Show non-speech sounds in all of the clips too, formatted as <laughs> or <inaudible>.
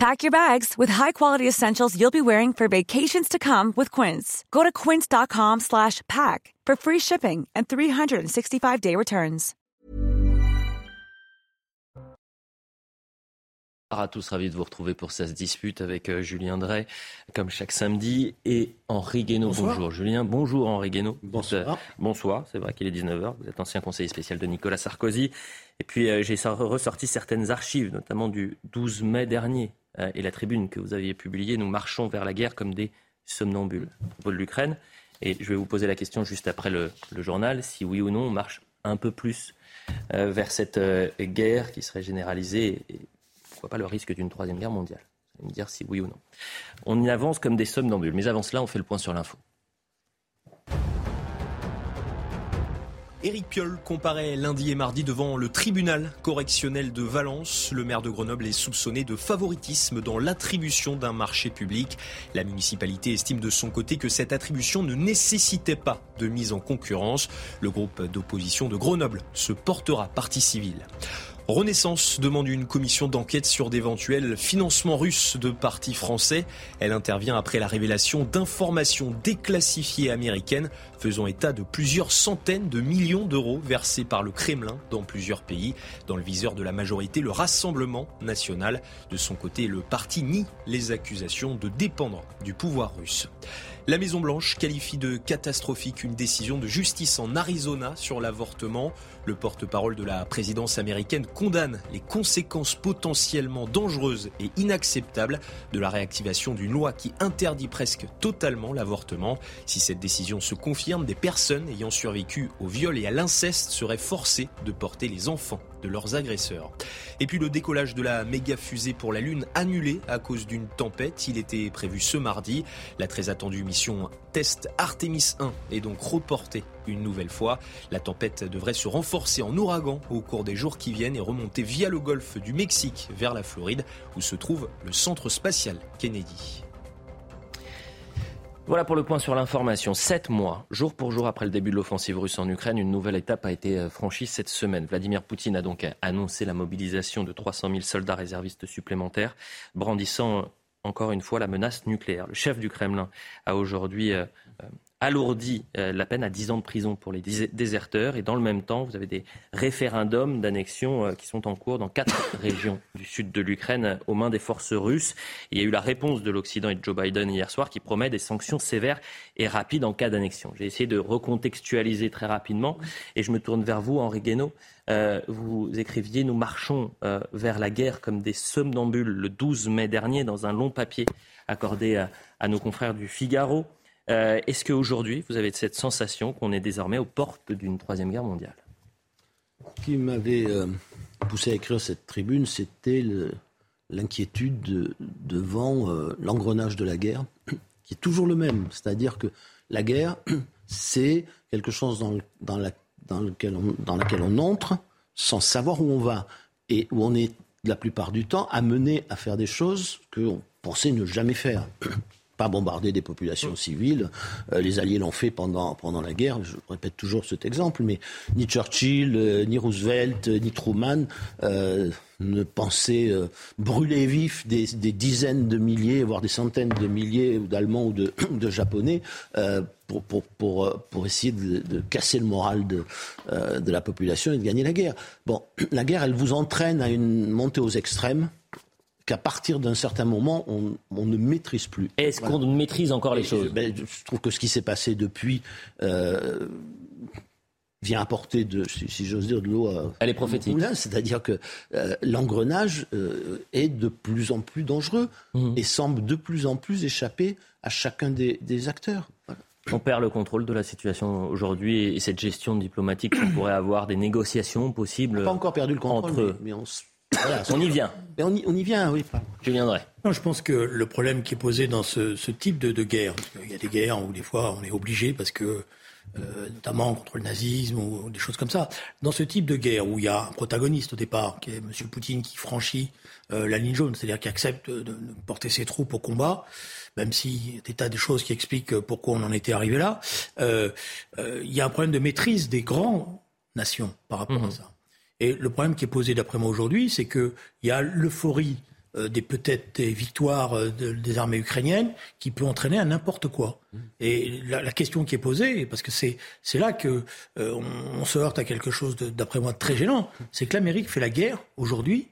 Pack your bags with high-quality essentials you'll be wearing for vacations to come with Quince. Go to quince.com slash pack for free shipping and 365-day returns. à tous, ravi de vous retrouver pour cette dispute avec euh, Julien Drey, comme chaque samedi, et Henri Guénaud. Bonjour Julien, bonjour Henri Guénaud. Bonsoir. bonsoir, c'est vrai qu'il est 19h, vous êtes ancien conseiller spécial de Nicolas Sarkozy. Et puis euh, j'ai ressorti certaines archives, notamment du 12 mai dernier, euh, et la tribune que vous aviez publiée, Nous marchons vers la guerre comme des somnambules, à propos de l'Ukraine. Et je vais vous poser la question juste après le, journal, si oui ou non on marche un peu plus vers cette guerre qui serait généralisée vois pas le risque d'une troisième guerre mondiale. Vous allez me dire si oui ou non. On y avance comme des somnambules. Mais avant cela, on fait le point sur l'info. Éric Piolle comparaît lundi et mardi devant le tribunal correctionnel de Valence. Le maire de Grenoble est soupçonné de favoritisme dans l'attribution d'un marché public. La municipalité estime de son côté que cette attribution ne nécessitait pas de mise en concurrence. Le groupe d'opposition de Grenoble se portera partie civile. Renaissance demande une commission d'enquête sur d'éventuels financements russes de partis français. Elle intervient après la révélation d'informations déclassifiées américaines faisant état de plusieurs centaines de millions d'euros versés par le Kremlin dans plusieurs pays. Dans le viseur de la majorité, le Rassemblement national. De son côté, le parti nie les accusations de dépendre du pouvoir russe. La Maison-Blanche qualifie de catastrophique une décision de justice en Arizona sur l'avortement. Le porte-parole de la présidence américaine condamne les conséquences potentiellement dangereuses et inacceptables de la réactivation d'une loi qui interdit presque totalement l'avortement. Si cette décision se confirme, des personnes ayant survécu au viol et à l'inceste seraient forcées de porter les enfants de leurs agresseurs. Et puis le décollage de la méga fusée pour la Lune annulé à cause d'une tempête. Il était prévu ce mardi. La très attendue mission test Artemis 1 est donc reportée une nouvelle fois. La tempête devrait se renforcer en ouragan au cours des jours qui viennent et remonter via le golfe du Mexique vers la Floride où se trouve le centre spatial Kennedy. Voilà pour le point sur l'information. Sept mois, jour pour jour après le début de l'offensive russe en Ukraine, une nouvelle étape a été euh, franchie cette semaine. Vladimir Poutine a donc annoncé la mobilisation de 300 000 soldats réservistes supplémentaires, brandissant encore une fois la menace nucléaire. Le chef du Kremlin a aujourd'hui euh, euh, alourdit euh, la peine à 10 ans de prison pour les déserteurs. Et dans le même temps, vous avez des référendums d'annexion euh, qui sont en cours dans quatre <coughs> régions du sud de l'Ukraine aux mains des forces russes. Il y a eu la réponse de l'Occident et de Joe Biden hier soir qui promet des sanctions sévères et rapides en cas d'annexion. J'ai essayé de recontextualiser très rapidement et je me tourne vers vous, Henri Guénaud. Euh, vous écriviez Nous marchons vers la guerre comme des somnambules le 12 mai dernier dans un long papier accordé à nos confrères du Figaro. Euh, est-ce qu'aujourd'hui, vous avez cette sensation qu'on est désormais aux portes d'une troisième guerre mondiale? Ce qui m'avait euh, poussé à écrire cette tribune, c'était l'inquiétude devant euh, l'engrenage de la guerre, <coughs> qui est toujours le même. C'est-à-dire que la guerre, <coughs> c'est quelque chose dans, dans, dans, lequel on, on entre sans savoir où on va. Et où on est la plupart du temps amené à faire des choses qu'on pensait ne jamais faire <coughs> pas bombarder des populations civiles. Euh, les Alliés l'ont fait pendant, pendant la guerre. Je répète toujours cet exemple, mais ni Churchill, euh, ni Roosevelt, euh, ni Truman ne pensaient brûler vif des, dizaines de milliers, voire des centaines de milliers d'Allemands ou de, <coughs> de Japonais pour, pour, pour, pour, essayer de, de, casser le moral de, de la population et de gagner la guerre. Bon, <coughs> la guerre, elle vous entraîne à une montée aux extrêmes qu'à partir d'un certain moment, on, ne maîtrise plus. Est-ce qu'on maîtrise encore les choses ben, je, trouve que ce qui s'est passé depuis euh, vient apporter, de, si, j'ose dire, de l'eau à Elle est prophétique. C'est-à-dire que euh, l'engrenage euh, est de plus en plus dangereux mmh. et semble de plus en plus échapper à chacun des, acteurs. On perd le contrôle de la situation aujourd'hui et cette gestion diplomatique qu'on pourrait avoir, des négociations possibles. On n'a pas encore perdu le contrôle, entre... mais, mais on on y vient. Mais on, y, vient, oui. Je viendrai. Non, je pense que le problème qui est posé dans ce, type de, guerre, parce qu'il y a des guerres où des fois on est obligé parce que euh, notamment contre le nazisme ou des choses comme ça. Dans ce type de guerre où il y a un protagoniste au départ, qui est M. Poutine, qui franchit euh, la ligne jaune, c'est-à-dire qui accepte de, porter ses troupes au combat, même s'il y a des tas de choses qui expliquent pourquoi on en était arrivé là, euh, il y a un problème de maîtrise des grandes nations par rapport à mmh. ça. Et le problème qui est posé d'après moi aujourd'hui, c'est qu'il y a l'euphorie euh, des peut-être des victoires euh, des armées ukrainiennes qui peut entraîner à n'importe quoi. Mmh. Et la, question qui est posée, parce que c'est c'est là que euh, on, se heurte à quelque chose d'après moi de très gênant, c'est que l'Amérique fait la guerre aujourd'hui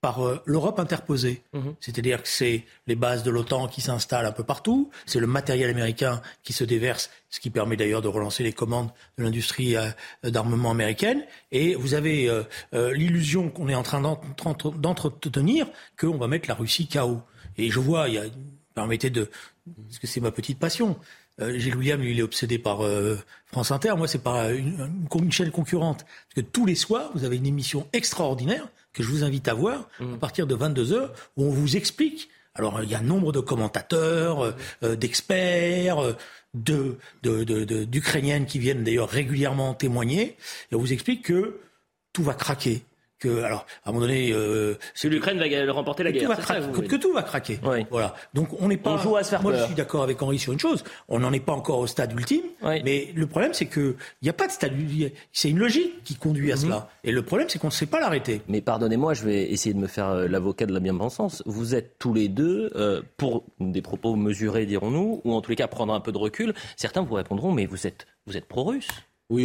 par euh, l'Europe interposée. Mhm. C'est-à-dire que c'est les bases de l'OTAN qui s'installent un peu partout, c'est le matériel américain qui se déverse, ce qui permet d'ailleurs de relancer les commandes de l'industrie euh, d'armement américaine. Et vous avez euh, l'illusion qu'on est en train d'entretenir qu'on va mettre la Russie KO. Et je vois, il y a, permettez de, parce que c'est ma petite passion. Gilles William, lui, il est obsédé par France Inter. Moi, c'est par une, une, chaîne concurrente. Parce que tous les soirs, vous avez une émission extraordinaire que je vous invite à voir à mm. partir de 22 heures où on vous explique. Alors il y a nombre de commentateurs, euh, euh, d'experts, euh, de, d'Ukrainiennes qui viennent d'ailleurs régulièrement témoigner et on vous explique que tout va craquer que, alors, à un moment donné, euh, que l'Ukraine va remporter la guerre. que, tout va craquer. Voilà. Donc on n'est pas. On joue à se faire Moi, je suis d'accord avec Henri sur une chose. On n'en est pas encore au stade ultime. Mais le problème, c'est que il n'y a pas de stade. C'est une logique qui conduit à mhm. cela. Et le problème, c'est qu'on ne sait pas l'arrêter. Mais pardonnez-moi, je vais essayer de me faire euh, l'avocat de la bien-pensance. Vous êtes tous les deux euh, pour des propos mesurés, dirons-nous, ou en tous les cas prendre un peu de recul. Certains vous répondront, mais vous êtes vous êtes pro-russe.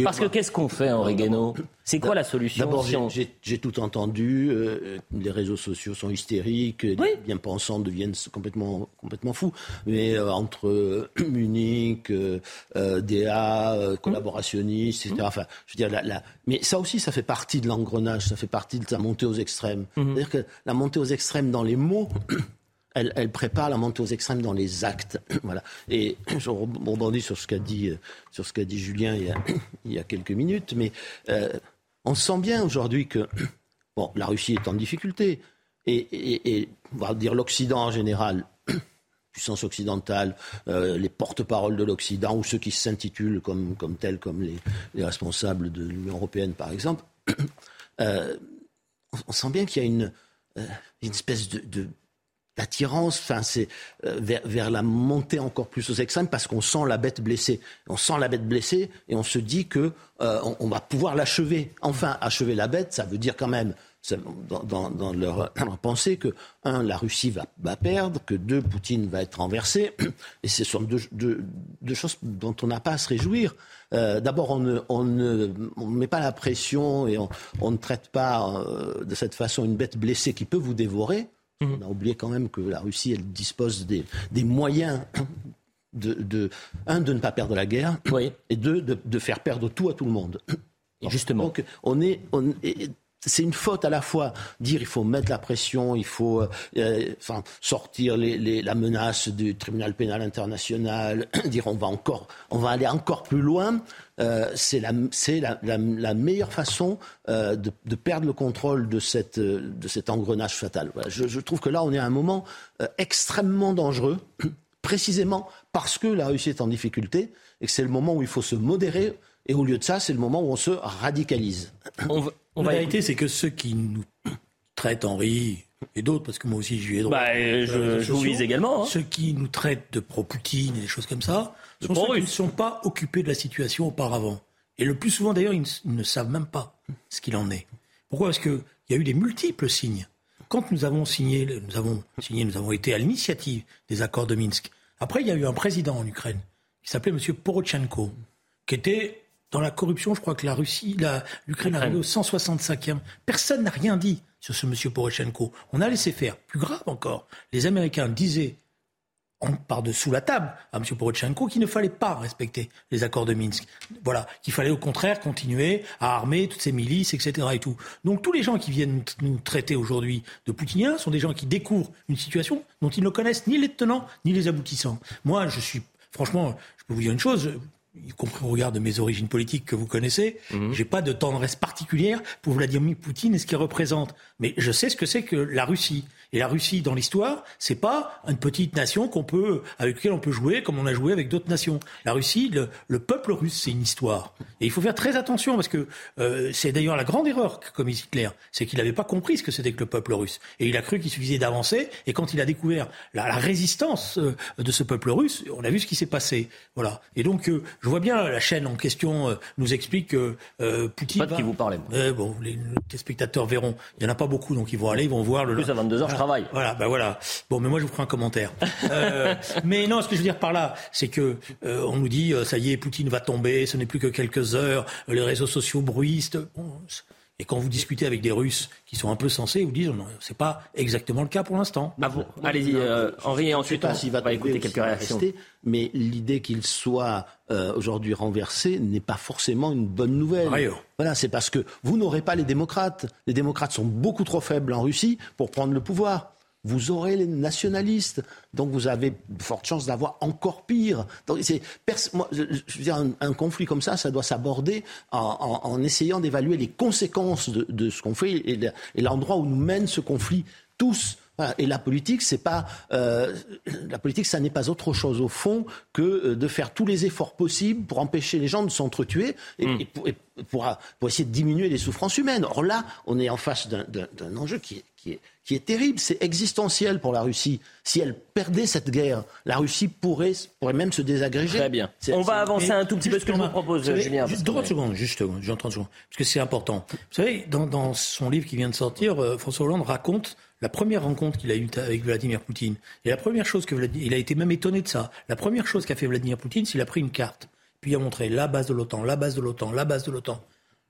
Parce que qu'est-ce qu'on fait, Henri Guénaud C'est quoi la solution D'abord, j'ai tout entendu. Euh, les réseaux sociaux sont hystériques. Les bien-pensants deviennent complètement, complètement fous. Mais euh, entre euh, <clears throat> Munich, DA, collaborationnistes, etc. Enfin, je veux dire, la, mais ça aussi, ça fait partie de l'engrenage. Ça fait partie de la montée aux extrêmes. Mhm. C'est-à-dire que la montée aux extrêmes dans les mots <clears throat> elle, prépare la montée aux extrêmes dans les actes. <clears throat> voilà. Et <clears throat> je rebondis sur ce qu'a dit, euh, sur dit Julien <clears throat> il y, a, quelques minutes, mais euh, on sent bien aujourd'hui que bon, la Russie est en difficulté et, on va dire l'Occident en général. puissance occidentale, euh, les porte-paroles de l'Occident ou ceux qui s'intitulent comme, comme tels, comme les, les responsables de l'Union européenne par exemple, on, sent bien qu'il y a une, une espèce de d'attirance, enfin c'est euh, vers, la montée encore plus aux extrêmes parce qu'on sent la bête blessée. On sent la bête blessée et on se dit que euh, on, va pouvoir l'achever. Enfin, achever la bête, ça veut dire quand même dans, leur, pensée que un, la Russie va, va, perdre, que deux, Poutine va être renversé. <clears throat> Et ce sont deux, choses dont on n'a pas à se réjouir. Euh, d'abord, on ne, on ne met pas la pression et on, ne traite pas de cette façon une bête blessée qui peut vous dévorer. Mhm. On a oublié quand même que la Russie, elle dispose des, moyens <clears throat> de, un, de ne pas perdre la guerre, et deux, de, faire perdre tout à tout le monde. justement. Donc, on est, on c'est une faute à la fois dire il faut mettre la pression, il faut euh, euh, enfin, sortir la menace du tribunal pénal international, <clears throat> dire on va encore, on va aller encore plus loin. Euh, c'est la, la, la, meilleure façon de, perdre le contrôle de, cette, de cet engrenage fatal. Je, je, trouve que là, on est à un moment extrêmement dangereux, <clears throat> précisément parce que la Russie est en difficulté et que c'est le moment où il faut se modérer. Et au lieu de ça, c'est le moment où on se radicalise. On la vérité, c'est que ceux qui nous <clears throat> traitent, Henri, et d'autres, parce que moi aussi j'y ai droit. Bah, je, je vous vise également. Hein. Ceux qui nous traitent de pro-Poutine et des choses comme ça, sont ceux qui ne sont pas occupés de la situation auparavant. Et le plus souvent d'ailleurs, ils, ne savent même pas ce qu'il en est. Pourquoi? Parce qu'il y a eu des multiples signes. Quand nous avons signé, nous avons signé, nous avons été à l'initiative des accords de Minsk. Après, il y a eu un président en Ukraine qui s'appelait M. Porochenko, qui était dans la corruption, je crois que la Russie, l'Ukraine est arrivée au 165e. Personne n'a rien dit sur ce monsieur Poroshenko. On a laissé faire. Plus grave encore, les Américains disaient par-dessous la table à M. Poroshenko qu'il ne fallait pas respecter les accords de Minsk. Voilà, qu'il fallait au contraire continuer à armer toutes ces milices, etc. Et tout. Donc tous les gens qui viennent nous traiter aujourd'hui de poutiniens sont des gens qui découvrent une situation dont ils ne connaissent ni les tenants ni les aboutissants. Moi, je suis, franchement, je peux vous dire une chose, y compris au regard de mes origines politiques que vous connaissez, mhm. j'ai pas de tendresse particulière pour Vladimir Poutine et ce qu'il représente. Mais je sais ce que c'est que la Russie. Et la Russie, dans l'histoire, c'est pas une petite nation qu'on peut, avec laquelle on peut jouer comme on a joué avec d'autres nations. La Russie, le, peuple russe, c'est une histoire. Et il faut faire très attention parce que euh, c'est d'ailleurs la grande erreur que commis Hitler, c'est qu'il n'avait pas compris ce que c'était que le peuple russe. Et il a cru qu'il suffisait d'avancer. Et quand il a découvert la, résistance euh, de ce peuple russe, on a vu ce qui s'est passé. Voilà. Et donc, euh, je vois bien la chaîne en question nous explique que Poutine. Pas de qui vous parlez. bon, les, spectateurs verront. Il y en a pas beaucoup, donc ils vont aller, ils vont voir le. Plus à 22 h travail. Voilà, ben voilà. Bon, mais moi je vous ferai un commentaire. <laughs> Euh, mais non, ce que je veux dire par là, c'est que euh, on nous dit, euh, ça y est, Poutine va tomber, ce n'est plus que quelques heures, les réseaux sociaux bruisent. Et quand vous discutez avec des Russes qui sont un peu sensés, ils vous disent non, c'est pas exactement le cas pour l'instant. Ah Allez-y, Henri, et ensuite on, va, va écouter quelques réactions. Rester, mais l'idée qu'il soit aujourd'hui renversé n'est pas forcément une bonne nouvelle. Voilà, c'est parce que vous n'aurez pas les démocrates. Les démocrates sont beaucoup trop faibles en Russie pour prendre le pouvoir vous aurez les nationalistes. Donc vous avez de fortes chances d'avoir encore pire. Un, conflit comme ça, ça doit s'aborder en, essayant d'évaluer les conséquences de, ce qu'on fait et, l'endroit où nous mène ce conflit tous. Et la politique, c'est pas euh, la politique, ça n'est pas autre chose au fond que euh, de faire tous les efforts possibles pour empêcher les gens de s'entretuer et, hmm. pour, pour, essayer de diminuer les souffrances humaines. Or là, on est en face d'un enjeu qui est, qui est qui est terrible, c'est existentiel pour la Russie. Si elle perdait cette guerre, la Russie pourrait, pourrait même se désagréger. Très bien. On va avancer un tout petit peu ce que je vous propose, Julien. Juste 30 secondes, juste, 30 secondes, parce que c'est important. Vous savez, dans, son livre qui vient de sortir, euh, François Hollande raconte la première rencontre qu'il a eue avec Vladimir Poutine. Et la première chose que il a été même étonné de ça. La première chose qu'a fait Vladimir Poutine, c'est qu'il a pris une carte. Puis il a montré la base de l'OTAN, la base de l'OTAN, la base de l'OTAN,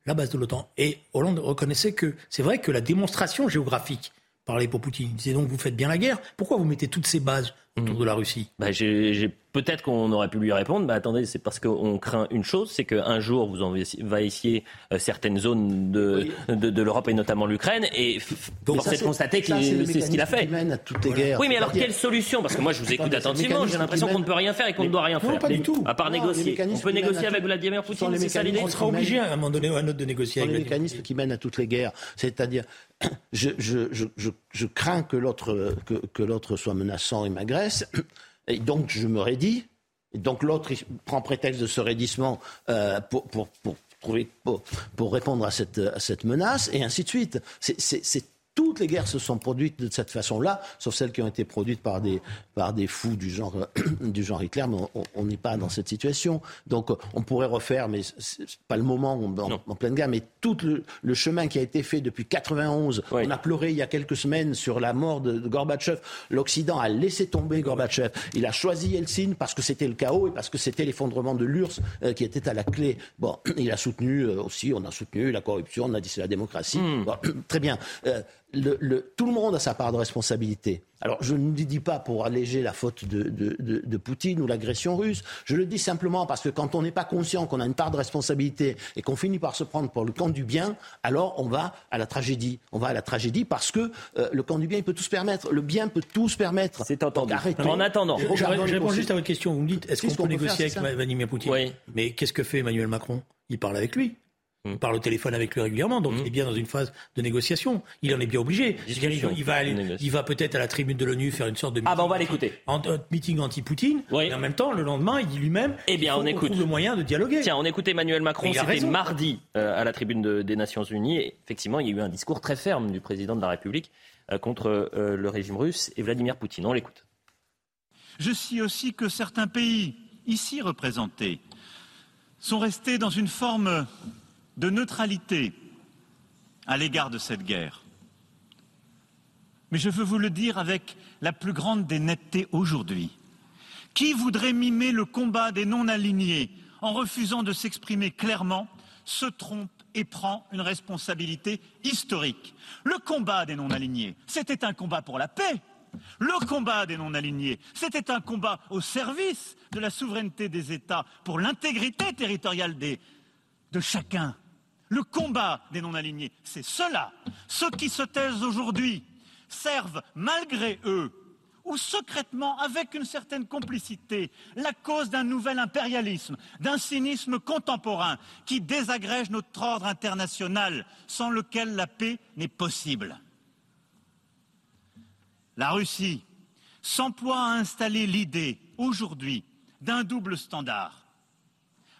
la base de l'OTAN. Et Hollande reconnaissait que c'est vrai que la démonstration géographique parlait pour Poutine. Il disait donc vous faites bien la guerre. Pourquoi vous mettez toutes ces bases autour mmh. de la Russie bah, j'ai peut-être qu'on aurait pu lui répondre, mais attendez, c'est parce qu'on craint une chose, c'est qu'un jour vous envahissiez euh, certaines zones de, de, l'Europe et notamment l'Ukraine, et force est de constater que c'est ce qu'il a fait. à toutes les guerres. Oui, mais alors quelle solution? Parce que moi je vous écoute attentivement, j'ai l'impression qu'on ne peut rien faire et qu'on ne doit rien faire. pas du tout. À part négocier. On peut négocier avec Vladimir Poutine, c'est ça l'idée On sera obligé à un moment donné ou à un autre de négocier avec les mécanismes qui mènent à toutes les guerres. C'est-à-dire, <clears throat> je, je, je, je, crains que l'autre que, que l'autre soit menaçant et m'agresse, <coughs> et donc je me raidis donc l'autre prend prétexte de ce raidissement euh, pour, pour, pour, pour, répondre à cette, à cette menace, et ainsi de suite. C'est toutes les guerres se sont produites de cette façon-là, sauf celles qui ont été produites par des, par des fous du genre, <coughs> du genre Hitler, mais on n'est pas dans cette situation. Donc on pourrait refaire, mais c'est pas le moment en, pleine guerre, mais tout le, chemin qui a été fait depuis 91, on a pleuré il y a quelques semaines sur la mort de, Gorbatchev. L'Occident a laissé tomber Gorbatchev. Il a choisi Yeltsin parce que c'était le chaos et parce que c'était l'effondrement de l'URSS euh, qui était à la clé. Bon, <clears throat> il a soutenu euh, aussi, on a soutenu la corruption, on a dit c'est la démocratie. Hmm. <clears throat> très bien. Euh, le, tout le monde a sa part de responsabilité. Alors, je ne le dis pas pour alléger la faute de, de, Poutine ou l'agression russe. Je le dis simplement parce que quand on n'est pas conscient qu'on a une part de responsabilité et qu'on finit par se prendre pour le camp du bien, alors on va à la tragédie. On va à la tragédie parce que euh, le camp du bien, il peut tout se permettre. Le bien peut tout se permettre. C'est entendu. En attendant, je, réponds juste à votre question. Vous me dites, est-ce qu'on peut, négocier avec Vladimir Poutine oui. Mais qu'est-ce que fait Emmanuel Macron? Il parle avec lui. Il mm. parle au téléphone avec lui régulièrement, donc mm. il est bien dans une phase de négociation. Il en est bien obligé. Il va, il va peut-être à la tribune de l'ONU faire une sorte de meeting, ah bah on va l'écouter. meeting anti-Poutine. Et en même temps, le lendemain, il dit lui-même eh bien, on écoute. trouve le moyen de dialoguer. Tiens, on écoutait Emmanuel Macron, c'était mardi euh, à la tribune des Nations Unies. Et effectivement, il y a eu un discours très ferme du président de la République euh, contre euh, le régime russe et Vladimir Poutine. On l'écoute. Je sais aussi que certains pays, ici représentés, sont restés dans une forme de neutralité à l'égard de cette guerre. Mais je veux vous le dire avec la plus grande des nettetés aujourd'hui. Qui voudrait mimer le combat des non-alignés en refusant de s'exprimer clairement se trompe et prend une responsabilité historique. Le combat des non-alignés, c'était un combat pour la paix. Le combat des non-alignés, c'était un combat au service de la souveraineté des États, pour l'intégrité territoriale de chacun. Le combat des non-alignés, c'est cela. Ceux qui se taisent aujourd'hui servent, malgré eux, ou secrètement, avec une certaine complicité, la cause d'un nouvel impérialisme, d'un cynisme contemporain qui désagrège notre ordre international, sans lequel la paix n'est possible. La Russie s'emploie à installer l'idée, aujourd'hui, d'un double standard.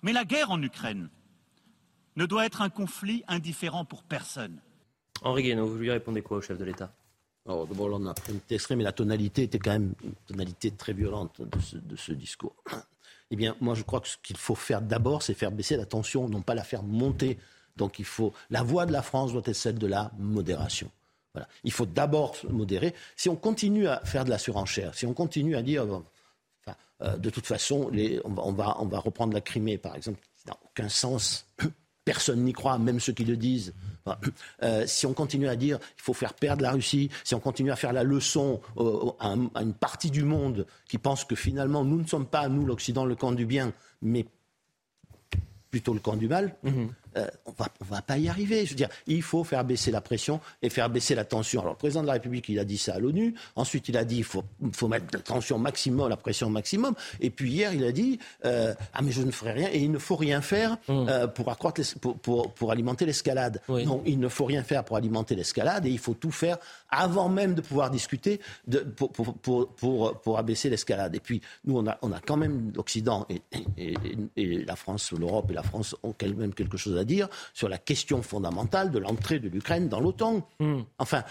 Mais la guerre en Ukraine ne doit être un conflit indifférent pour personne. Henri Guénaud, vous lui répondez quoi au chef de l'État? Alors, d'abord, on a pris une extrait, mais la tonalité était quand même une tonalité très violente de ce, discours. <clears throat> Eh bien, moi, je crois que ce qu'il faut faire d'abord, c'est faire baisser la tension, non pas la faire monter. Donc, il faut. La voix de la France doit être celle de la modération. Voilà. Il faut d'abord modérer. Si on continue à faire de la surenchère, si on continue à dire. enfin, euh, de toute façon, les, on, va, on va reprendre la Crimée, par exemple, ça n'a aucun sens. <clears throat> Personne n'y croit, même ceux qui le disent. Euh, si on continue à dire qu'il faut faire perdre la Russie, si on continue à faire la leçon à, une partie du monde qui pense que finalement nous ne sommes pas, nous l'Occident, le camp du bien, mais plutôt le camp du mal, mhm. Euh, on va, ne va pas y arriver. Je veux dire, il faut faire baisser la pression et faire baisser la tension. Alors, le président de la République, il a dit ça à l'ONU. Ensuite, il a dit, il faut, faut, mettre la tension maximum, la pression maximum. Et puis hier, il a dit, euh, ah mais je ne ferai rien et il ne faut rien faire mmh. euh, pour, accroître pour, pour, alimenter l'escalade. Non, il ne faut rien faire pour alimenter l'escalade et il faut tout faire avant même de pouvoir discuter de, pour, pour, pour, pour, abaisser l'escalade. Et puis, nous, on a, on a quand même l'Occident et, et, et, la France, l'Europe et la France ont quand même quelque chose à dire sur la question fondamentale de l'entrée de l'Ukraine dans l'OTAN. Hmm. Enfin,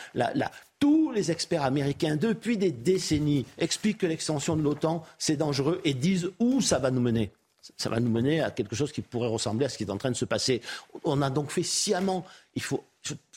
tous les experts américains, depuis des décennies, expliquent que l'extension de l'OTAN, c'est dangereux et disent où ça va nous mener ça va nous mener à quelque chose qui pourrait ressembler à ce qui est en train de se passer. On a donc fait sciemment. Il faut,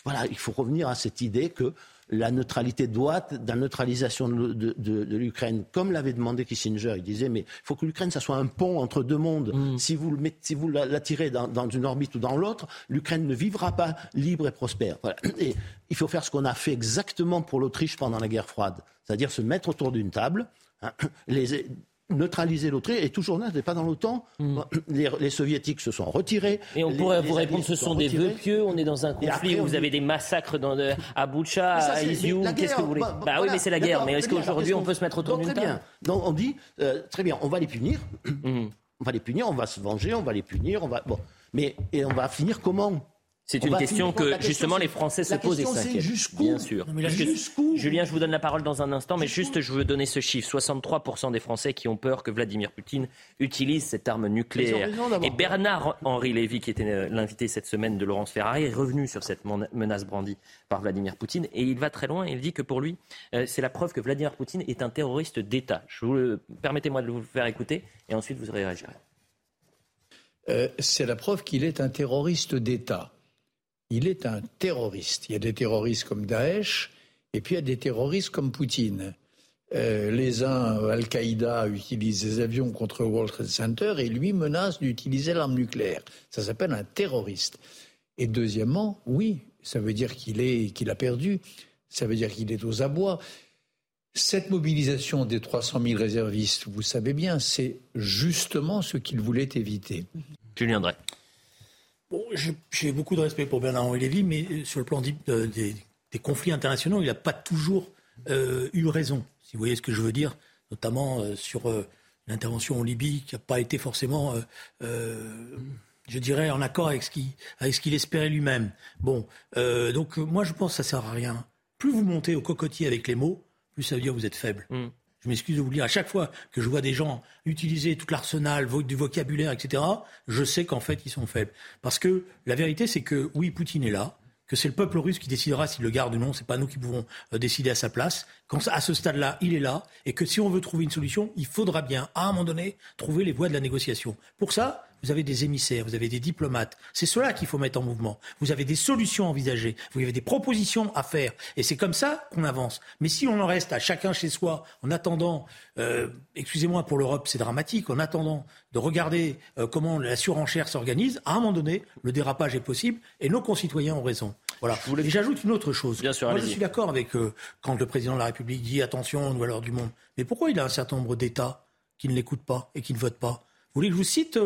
voilà, il faut revenir à cette idée que la neutralité doit, la neutralisation de, l'Ukraine, comme l'avait demandé Kissinger. Il disait, mais il faut que l'Ukraine, ça soit un pont entre deux mondes. Mm. Si vous, le si vous l'attirez dans, dans, une orbite ou dans l'autre, l'Ukraine ne vivra pas libre et prospère. Et il faut faire ce qu'on a fait exactement pour l'Autriche pendant la guerre froide, c'est-à-dire se mettre autour d'une table, hein, les, neutraliser l'autre et toujours n'est pas dans l'OTAN. Hmm. <clears throat> Les, soviétiques se sont retirés. Et on pourrait vous répondre, ce sont, des vœux pieux, on est dans un conflit où vous avez des massacres dans à Boucha, à Iziou, qu'est-ce que vous voulez Bah, bah oui, mais c'est la guerre. Mais est-ce qu'aujourd'hui on peut se mettre autour d'une table bien. Donc on dit, euh, très bien, on va les punir. Hmm. On va les punir, on va se venger, on va les punir, on va... Bon. Mais et on va finir comment? C'est une question que justement les Français se posent et s'inquiètent. Bien sûr. Julien, je vous donne la parole dans un instant, mais juste je veux donner ce chiffre 63% des Français qui ont peur que Vladimir Poutine utilise cette arme nucléaire. Et Bernard-Henri Lévy, qui était euh, l'invité cette semaine de Laurence Ferrari, est revenu sur cette menace brandie par Vladimir Poutine et il va très loin. Il dit que pour lui, euh, c'est la preuve que Vladimir Poutine est un terroriste d'État. Permettez-moi de vous faire écouter et ensuite vous réagirez. Euh, c'est la preuve qu'il est un terroriste d'État il est un terroriste. Il y a des terroristes comme Daesh, et puis il y a des terroristes comme Poutine. Euh, les uns, Al-Qaïda, utilisent des avions contre World Trade Center et lui menace d'utiliser l'arme nucléaire. Ça s'appelle un terroriste. Et deuxièmement, oui, ça veut dire qu'il est, qu'il a perdu. Ça veut dire qu'il est aux abois. Cette mobilisation des 300 000 réservistes, vous savez bien, c'est justement ce qu'il voulait éviter. Julien Drey. Bon, j'ai beaucoup de respect pour Bernard-Henri Lévy, mais euh, sur le plan des, conflits internationaux, il n'a pas toujours euh, eu raison, si vous voyez ce que je veux dire, notamment euh, sur l'intervention en Libye, qui n'a pas été forcément, je dirais, en accord avec ce qu'il espérait lui-même. Bon, donc moi je pense que ça ne sert à rien. Plus vous montez au cocotier avec les mots, plus ça veut dire que vous êtes faible. Mm. Je m'excuse de vous le dire, à chaque fois que je vois des gens utiliser tout l'arsenal, du vocabulaire, etc., je sais qu'en fait, ils sont faibles. Parce que la vérité, c'est que oui, Poutine est là, que c'est le peuple russe qui décidera s'il le garde ou non, c'est pas nous qui pouvons euh, décider à sa place. Quand, à ce stade-là, il est là, et que si on veut trouver une solution, il faudra bien, à un moment donné, trouver les voies de la négociation. Pour ça, vous avez des émissaires, vous avez des diplomates. C'est cela qu'il faut mettre en mouvement. Vous avez des solutions envisagées, vous avez des propositions à faire. Et c'est comme ça qu'on avance. Mais si on en reste à chacun chez soi, en attendant, euh, excusez-moi pour l'Europe, c'est dramatique, en attendant de regarder euh, comment la surenchère s'organise, à un moment donné, le dérapage est possible et nos concitoyens ont raison. Voilà. Et j'ajoute une autre chose. Bien sûr, Moi, je suis d'accord avec euh, quand le président de la République dit attention, nous valeurs du monde. Mais pourquoi il a un certain nombre d'États qui ne l'écoutent pas et qui ne votent pas? Vous voulez que je vous cite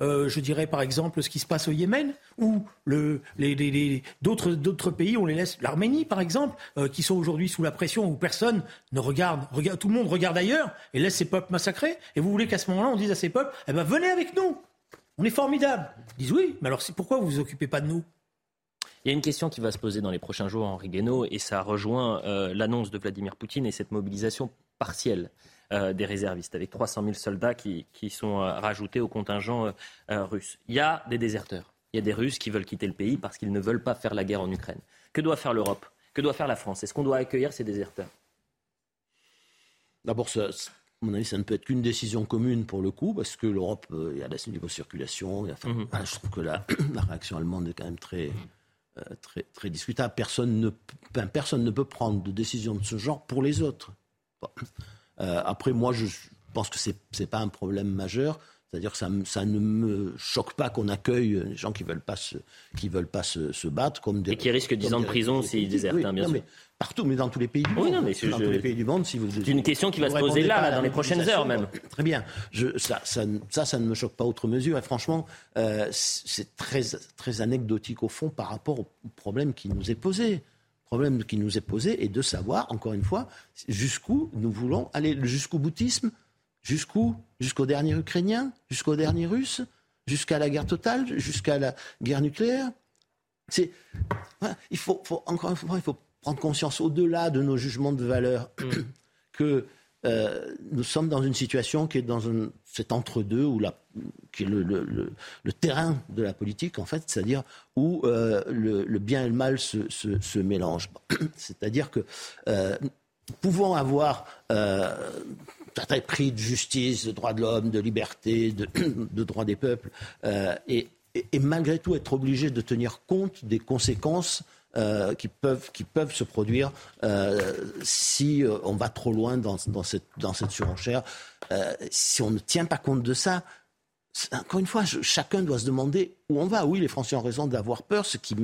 euh, je dirais par exemple ce qui se passe au Yémen, où le, les, d'autres, pays, on les laisse, l'Arménie par exemple, euh, qui sont aujourd'hui sous la pression, où personne ne regarde, tout le monde regarde ailleurs et laisse ses peuples massacrés. Et vous voulez qu'à ce moment-là, on dise à ces peuples, eh ben venez avec nous, on est formidable. Ils disent oui, mais alors c'est pourquoi vous vous occupez pas de nous? Il y a une question qui va se poser dans les prochains jours, Henri Guénaud, et ça rejoint euh, l'annonce de Vladimir Poutine et cette mobilisation partielle des réservistes, avec 300 000 soldats qui, sont euh, rajoutés au contingent russe. Il y a des déserteurs, il y a des Russes qui veulent quitter le pays parce qu'ils ne veulent pas faire la guerre en Ukraine. Que doit faire l'Europe? Que doit faire la France? Est-ce qu'on doit accueillir ces déserteurs? D'abord, à mon avis, ça ne peut être qu'une décision commune pour le coup, parce que l'Europe, il y a la circulation. Mhm. je trouve que la, <coughs> la, réaction allemande est quand même très, euh, très, très discutable. Personne ne, personne ne peut prendre de décision de ce genre pour les autres. Euh, après, moi, je pense que ce n'est pas un problème majeur. C'est-à-dire que ça, ça, ne me choque pas qu'on accueille des gens qui ne veulent pas, se, qui veulent pas se, battre. Comme des, Et qui risquent 10 ans de prison s'ils désertent, hein, bien sûr. partout, mais dans tous les pays du monde. dans tous les pays du monde, si vous. C'est une question qui va se poser là, dans les prochaines heures même. Très bien. Je, ça, ça, ça, ne me choque pas outre mesure. Et franchement, euh, c'est très, très anecdotique au fond par rapport au problème qui nous est posé problème qui nous est posé est de savoir, encore une fois, jusqu'où nous voulons aller, jusqu'au boutisme, Jusqu'où Jusqu'au dernier Ukrainien Jusqu'au dernier Russe Jusqu'à la guerre totale Jusqu'à la guerre nucléaire C'est, il faut, encore une fois, il faut prendre conscience au-delà de nos jugements de valeur mm. que euh, nous sommes dans une situation qui est dans un, cet entre-deux où la, qui est le, terrain de la politique en fait, c'est-à-dire où euh, le, bien et le mal se, se, mélangent. <coughs> C'est-à-dire que euh, pouvons avoir euh, certains prix de justice, de droits de l'homme, de liberté, de, <coughs> de droits des peuples, euh, et, malgré tout être obligé de tenir compte des conséquences euh, qui, peuvent, se produire si on va trop loin dans, cette, surenchère. Si on ne tient pas compte de ça, encore une fois, chacun doit se demander où on va. Oui, les Français ont raison d'avoir peur, ce, qui,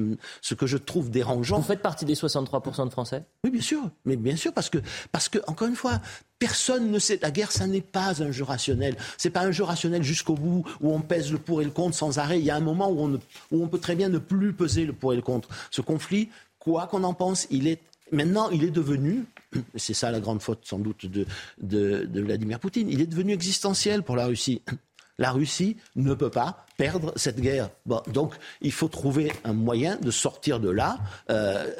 ce que je trouve dérangeant. Vous faites partie des 63% de Français? Oui, bien sûr. Mais bien sûr, parce que, parce que encore une fois, personne ne sait. La guerre, ça n'est pas un jeu rationnel. C'est pas un jeu rationnel jusqu'au bout où on pèse le pour et le contre sans arrêt. Il y a un moment où on, où on peut très bien ne plus peser le pour et le contre. Ce conflit, quoi qu'on en pense, il est maintenant, il est devenu, c'est ça la grande faute sans doute de, de, de Vladimir Poutine, il est devenu existentiel pour la Russie. La Russie ne peut pas perdre cette guerre. donc il faut trouver un moyen de sortir de là. Euh,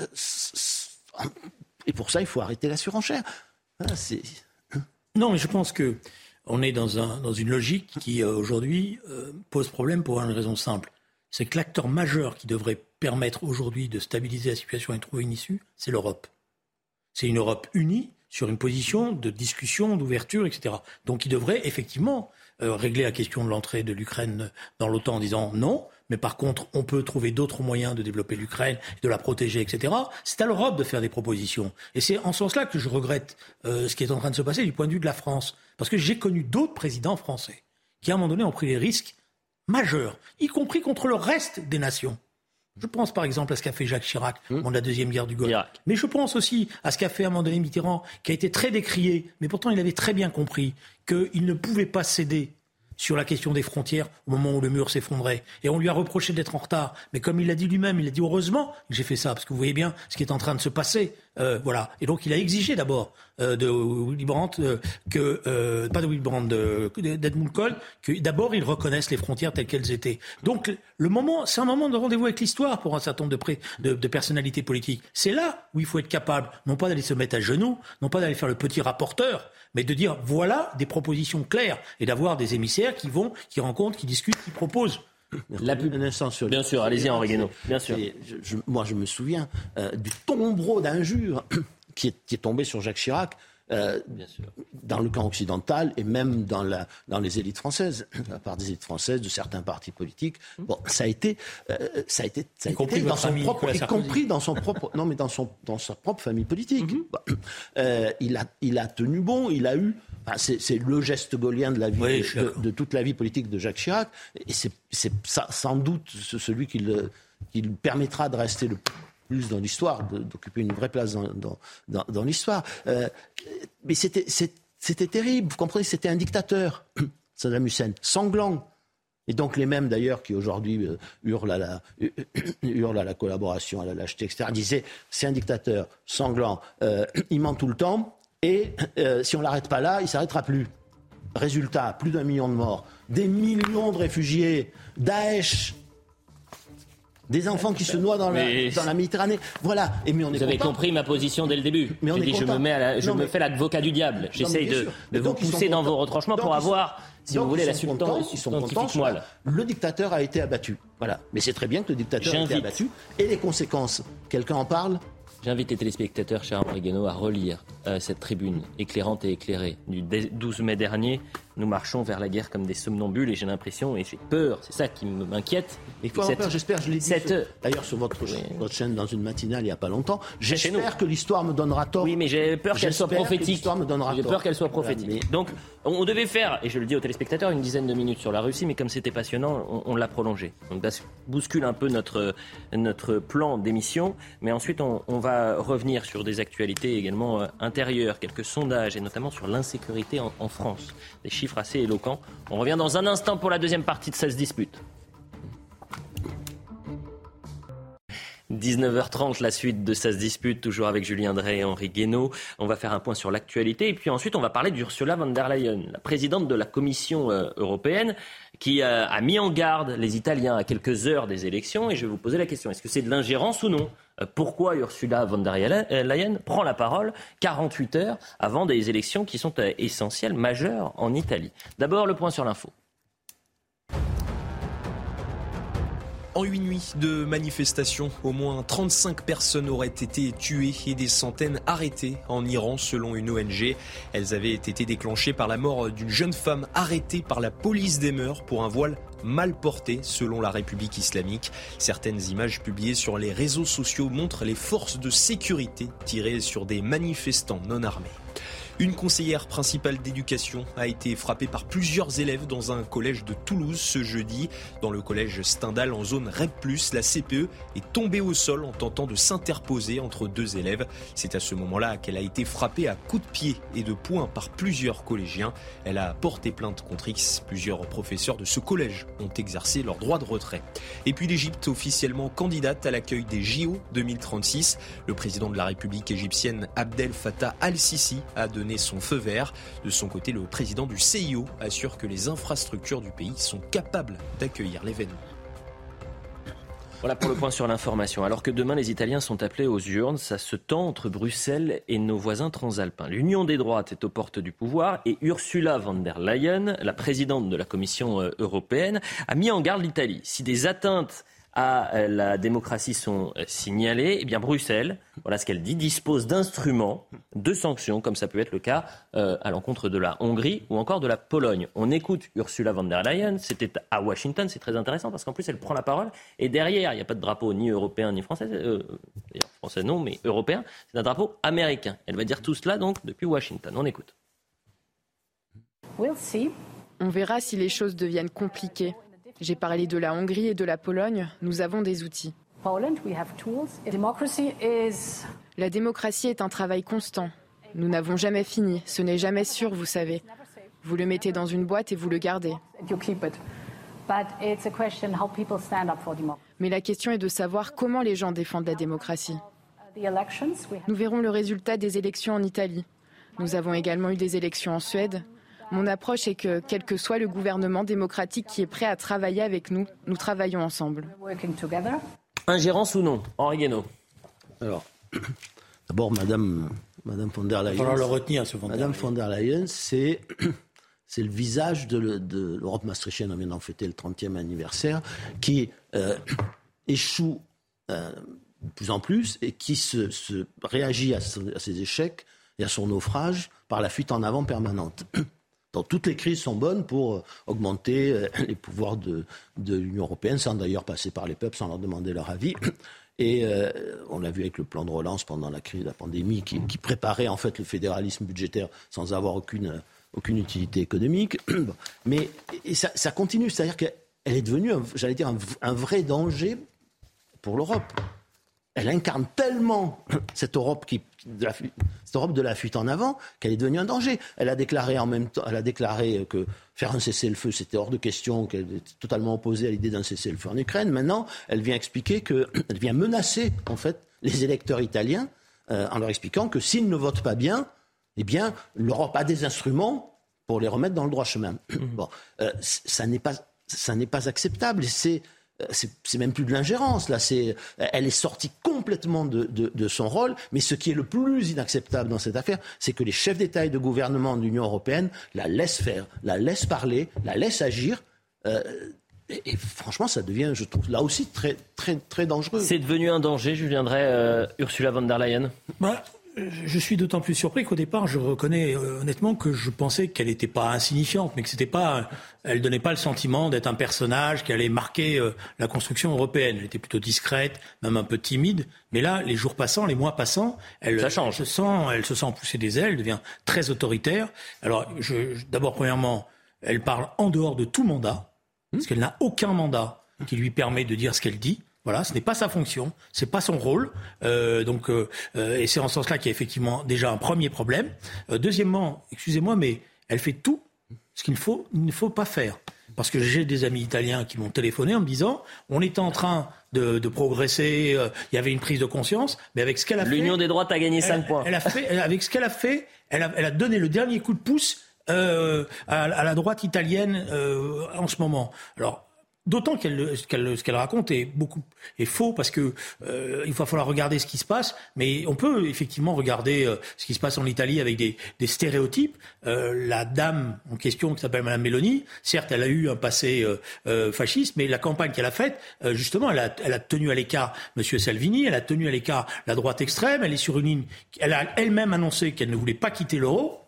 et pour ça, il faut arrêter la surenchère. Hein, non, mais je pense que on est dans, un, dans une logique qui euh, aujourd'hui euh, pose problème pour une raison simple. C'est que l'acteur majeur qui devrait permettre aujourd'hui de stabiliser la situation et trouver une issue, c'est l'Europe. C'est une Europe unie sur une position de discussion, d'ouverture, etc. Donc il devrait effectivement euh, régler la question de l'entrée de l'Ukraine dans l'OTAN en disant non, mais par contre, on peut trouver d'autres moyens de développer l'Ukraine, de la protéger, etc. C'est à l'Europe de faire des propositions. Et c'est en ce sens-là que je regrette euh, ce qui est en train de se passer du point de vue de la France. Parce que j'ai connu d'autres présidents français qui, à un moment donné, ont pris des risques majeurs, y compris contre le reste des nations. Je pense par exemple à ce qu'a fait Jacques Chirac pendant la Deuxième Guerre du Golfe. Mais je pense aussi à ce qu'a fait à un moment donné Mitterrand, qui a été très décrié, mais pourtant il avait très bien compris qu'il ne pouvait pas céder sur la question des frontières au moment où le mur s'effondrait. Et on lui a reproché d'être en retard. Mais comme il l'a dit lui-même, il a dit heureusement que j'ai fait ça, parce que vous voyez bien ce qui est en train de se passer. Euh, voilà. Et donc il a exigé d'abord euh, de Willy Brandt euh, que pas de Willy Brandt, d'Edmund Kohl, que d'abord ils reconnaissent les frontières telles qu'elles étaient. Donc le moment, c'est un moment de rendez-vous avec l'histoire pour un certain nombre de, de personnalités politiques. C'est là où il faut être capable, non pas d'aller se mettre à genoux, non pas d'aller faire le petit rapporteur, mais de dire voilà des propositions claires et d'avoir des émissaires qui vont, qui rencontrent, qui discutent, qui proposent. La plus... sur Bien sûr, allez-y Henri Guénaud. Bien sûr. moi, je me souviens euh, du tombereau d'injures <coughs> qui est, qui est tombé sur Jacques Chirac euh, dans le camp occidental et même dans, la, dans les élites françaises, à part des élites françaises, de certains partis politiques. Bon, ça a été, euh, ça a été, ça a y compris dans son propre, y compris dans son propre, non mais dans son, dans sa propre famille politique. Mhm. euh, il a, il a tenu bon, il a eu, c'est le geste gaulien de la vie, de, toute la vie politique de Jacques Chirac, et c'est sans doute celui qui le, qui le permettra de rester le plus dans l'histoire, d'occuper une vraie place dans, dans, dans, l'histoire. Euh, mais c'était terrible, vous comprenez, c'était un dictateur, <clears throat> Saddam Hussein, sanglant, Et donc les mêmes d'ailleurs qui aujourd'hui euh, hurlent, à la, <clears throat> hurlent à la collaboration, à la lâcheté, etc., disaient c'est un dictateur sanglant, euh, il ment tout le temps, et si on l'arrête pas là, il s'arrêtera plus. Résultat, plus d'un million de morts, des millions de réfugiés, Daesh, des enfants qui se noient dans, la, dans la, Méditerranée. Voilà. Et mais on Vous avez compris ma position dès le début. Mais je me, mets je me fais l'avocat du diable. J'essaye de, de vous pousser dans vos retranchements pour avoir, si vous voulez, la substance scientifique moelle. Le dictateur a été abattu. Voilà. Mais c'est très bien que le dictateur ait été abattu. Et les conséquences, quelqu'un en parle? J'invite les téléspectateurs, cher Henri Guénaud, à relire euh, cette tribune éclairante et éclairée du 12 mai dernier. Nous marchons vers la guerre comme des somnambules et j'ai l'impression, et j'ai peur, c'est ça qui m'inquiète. Avoir peur, j'espère, je l'ai dit d'ailleurs sur votre, votre, chaîne dans une matinale il n'y a pas longtemps. J'espère que l'histoire me donnera tort. Oui, mais j'ai peur qu'elle soit prophétique. J'ai peur qu'elle soit prophétique. Donc, on devait faire, et je le dis aux téléspectateurs, une dizaine de minutes sur la Russie, mais comme c'était passionnant, on, l'a prolongé. Donc, ça bouscule un peu notre, notre plan d'émission, mais ensuite, on, on va revenir sur des actualités également euh, intérieures, quelques sondages et notamment sur l'insécurité en, France. Des chiffres assez éloquents. On revient dans un instant pour la deuxième partie de 16 disputes. 19h30, la suite de Ça se dispute, toujours avec Julien Drey et Henri Guénaud. On va faire un point sur l'actualité et puis ensuite on va parler d'Ursula von der Leyen, la présidente de la Commission euh, européenne, qui euh, a mis en garde les Italiens à quelques heures des élections. Et je vais vous poser la question, est-ce que c'est de l'ingérence ou non? Pourquoi Ursula von der Leyen prend la parole 48 heures avant des élections qui sont euh, essentielles, majeures en Italie? D'abord, le point sur l'info. En une nuit de manifestations, au moins 35 personnes auraient été tuées et des centaines arrêtées en Iran selon une ONG. Elles avaient été déclenchées par la mort d'une jeune femme arrêtée par la police des mœurs pour un voile mal porté selon la République islamique. Certaines images publiées sur les réseaux sociaux montrent les forces de sécurité tirées sur des manifestants non armés. Une conseillère principale d'éducation a été frappée par plusieurs élèves dans un collège de Toulouse ce jeudi. Dans le collège Stendhal en zone REP+, la CPE est tombée au sol en tentant de s'interposer entre deux élèves. C'est à ce moment-là qu'elle a été frappée à coups de pied et de poing par plusieurs collégiens. Elle a porté plainte contre X. Plusieurs professeurs de ce collège ont exercé leur droit de retrait. Et puis l'Égypte officiellement candidate à l'accueil des JO 2036. Le président de la République égyptienne Abdel Fattah al-Sisi a donné son feu vert. De son côté, le président du CIO assure que les infrastructures du pays sont capables d'accueillir l'événement. Voilà pour le point sur l'information. Alors que demain, les Italiens sont appelés aux urnes, ça se tend entre Bruxelles et nos voisins transalpins. L'Union des droites est aux portes du pouvoir et Ursula von der Leyen, la présidente de la Commission euh, européenne, a mis en garde l'Italie. Si des atteintes à euh, la démocratie sont euh, signalées, eh bien Bruxelles, voilà ce qu'elle dit, dispose d'instruments, de sanctions, comme ça peut être le cas euh, à l'encontre de la Hongrie ou encore de la Pologne. On écoute Ursula von der Leyen, c'était à Washington, c'est très intéressant parce qu'en plus elle prend la parole et derrière, il n'y a pas de drapeau ni européen ni français, français non, mais européen, c'est un drapeau américain. Elle va dire tout cela donc depuis Washington. On écoute. On verra si les choses deviennent compliquées. J'ai parlé de la Hongrie et de la Pologne. Nous avons des outils. La démocratie est un travail constant. Nous n'avons jamais fini. Ce n'est jamais sûr, vous savez. Vous le mettez dans une boîte et vous le gardez. Mais la question est de savoir comment les gens défendent la démocratie. Nous verrons le résultat des élections en Italie. Nous avons également eu des élections en Suède. Mon approche est que, quel que soit le gouvernement démocratique qui est prêt à travailler avec nous, nous travaillons ensemble. Ingérence ou non? Henri Guénaud. Alors, <clears throat> d'abord, Madame, Madame von der Leyen. Il le retenir, ce Madame von der Leyen, c'est. <clears throat> C'est le visage de l'Europe maastrichtienne, on vient d'en fêter le 30e anniversaire, qui euh, <clears throat> échoue euh, de plus en plus et qui se, réagit à, à ses échecs et à son naufrage par la fuite en avant permanente. Donc toutes les crises sont bonnes pour euh, augmenter euh, <laughs> les pouvoirs de, l'Union européenne, sans d'ailleurs passer par les peuples, sans leur demander leur avis. <clears throat> Et euh, on l'a vu avec le plan de relance pendant la crise de la pandémie, qui, préparait en fait le fédéralisme budgétaire sans avoir aucune, aucune utilité économique. <clears throat> Mais ça, continue, c'est-à-dire qu'elle est devenue, j'allais dire, un, vrai danger pour l'Europe. Elle incarne tellement cette Europe, qui, de la, cette Europe de la fuite en avant qu'elle est devenue un danger. Elle a déclaré en même temps, elle a déclaré que faire un cessez-le-feu, c'était hors de question, qu'elle était totalement opposée à l'idée d'un cessez-le-feu en Ukraine. Maintenant, elle vient expliquer qu'elle <clears throat> vient menacer en fait les électeurs italiens euh, en leur expliquant que s'ils ne votent pas bien, eh bien, l'Europe a des instruments pour les remettre dans le droit chemin. <clears throat> Bon, euh, ça n'est pas, ça n'est pas acceptable. C'est c'est même plus de l'ingérence là. C'est, elle est sortie complètement de, de, son rôle. Mais ce qui est le plus inacceptable dans cette affaire, c'est que les chefs d'État et de gouvernement de l'Union européenne la laissent faire, la laissent parler, la laissent agir. Euh, et, franchement, ça devient, je trouve, là aussi très, très, très dangereux. C'est devenu un danger, je viendrai, euh, Ursula von der Leyen bah, je suis d'autant plus surpris qu'au départ, je reconnais euh, honnêtement que je pensais qu'elle n'était pas insignifiante, mais que c'était pas, elle donnait pas le sentiment d'être un personnage qui allait marquer euh, la construction européenne. Elle était plutôt discrète, même un peu timide. Mais là, les jours passant, les mois passant, elle, se sent, elle se sent pousser des ailes, devient très autoritaire. Alors, je, d'abord, premièrement, elle parle en dehors de tout mandat, parce qu'elle n'a aucun mandat qui lui permet de dire ce qu'elle dit. Voilà, ce n'est pas sa fonction, c'est pas son rôle. Euh, donc, euh, euh, et c'est en ce sens-là qu'il y a effectivement déjà un premier problème. deuxièmement, excusez-moi, mais elle fait tout ce qu'il ne faut, il ne faut pas faire. Parce que j'ai des amis italiens qui m'ont téléphoné en me disant on était en train de, progresser, il y avait une prise de conscience, mais avec ce qu'elle a fait. L'Union des droites a gagné 5 points. Elle a fait, avec ce qu'elle a fait, elle a, elle a, donné le dernier coup de pouce à, à, la droite italienne en ce moment. Alors, D'autant qu'elle, qu'elle, ce qu'elle raconte est beaucoup est faux parce que euh, il va falloir regarder ce qui se passe, mais on peut effectivement regarder euh, ce qui se passe en Italie avec des, des stéréotypes. Euh, la dame en question qui s'appelle Madame Meloni, certes, elle a eu un passé euh, fasciste, mais la campagne qu'elle a faite, justement, elle a, elle a tenu à l'écart Monsieur Salvini, elle a tenu à l'écart la droite extrême, elle est sur une ligne, elle a elle-même annoncé qu'elle ne voulait pas quitter l'euro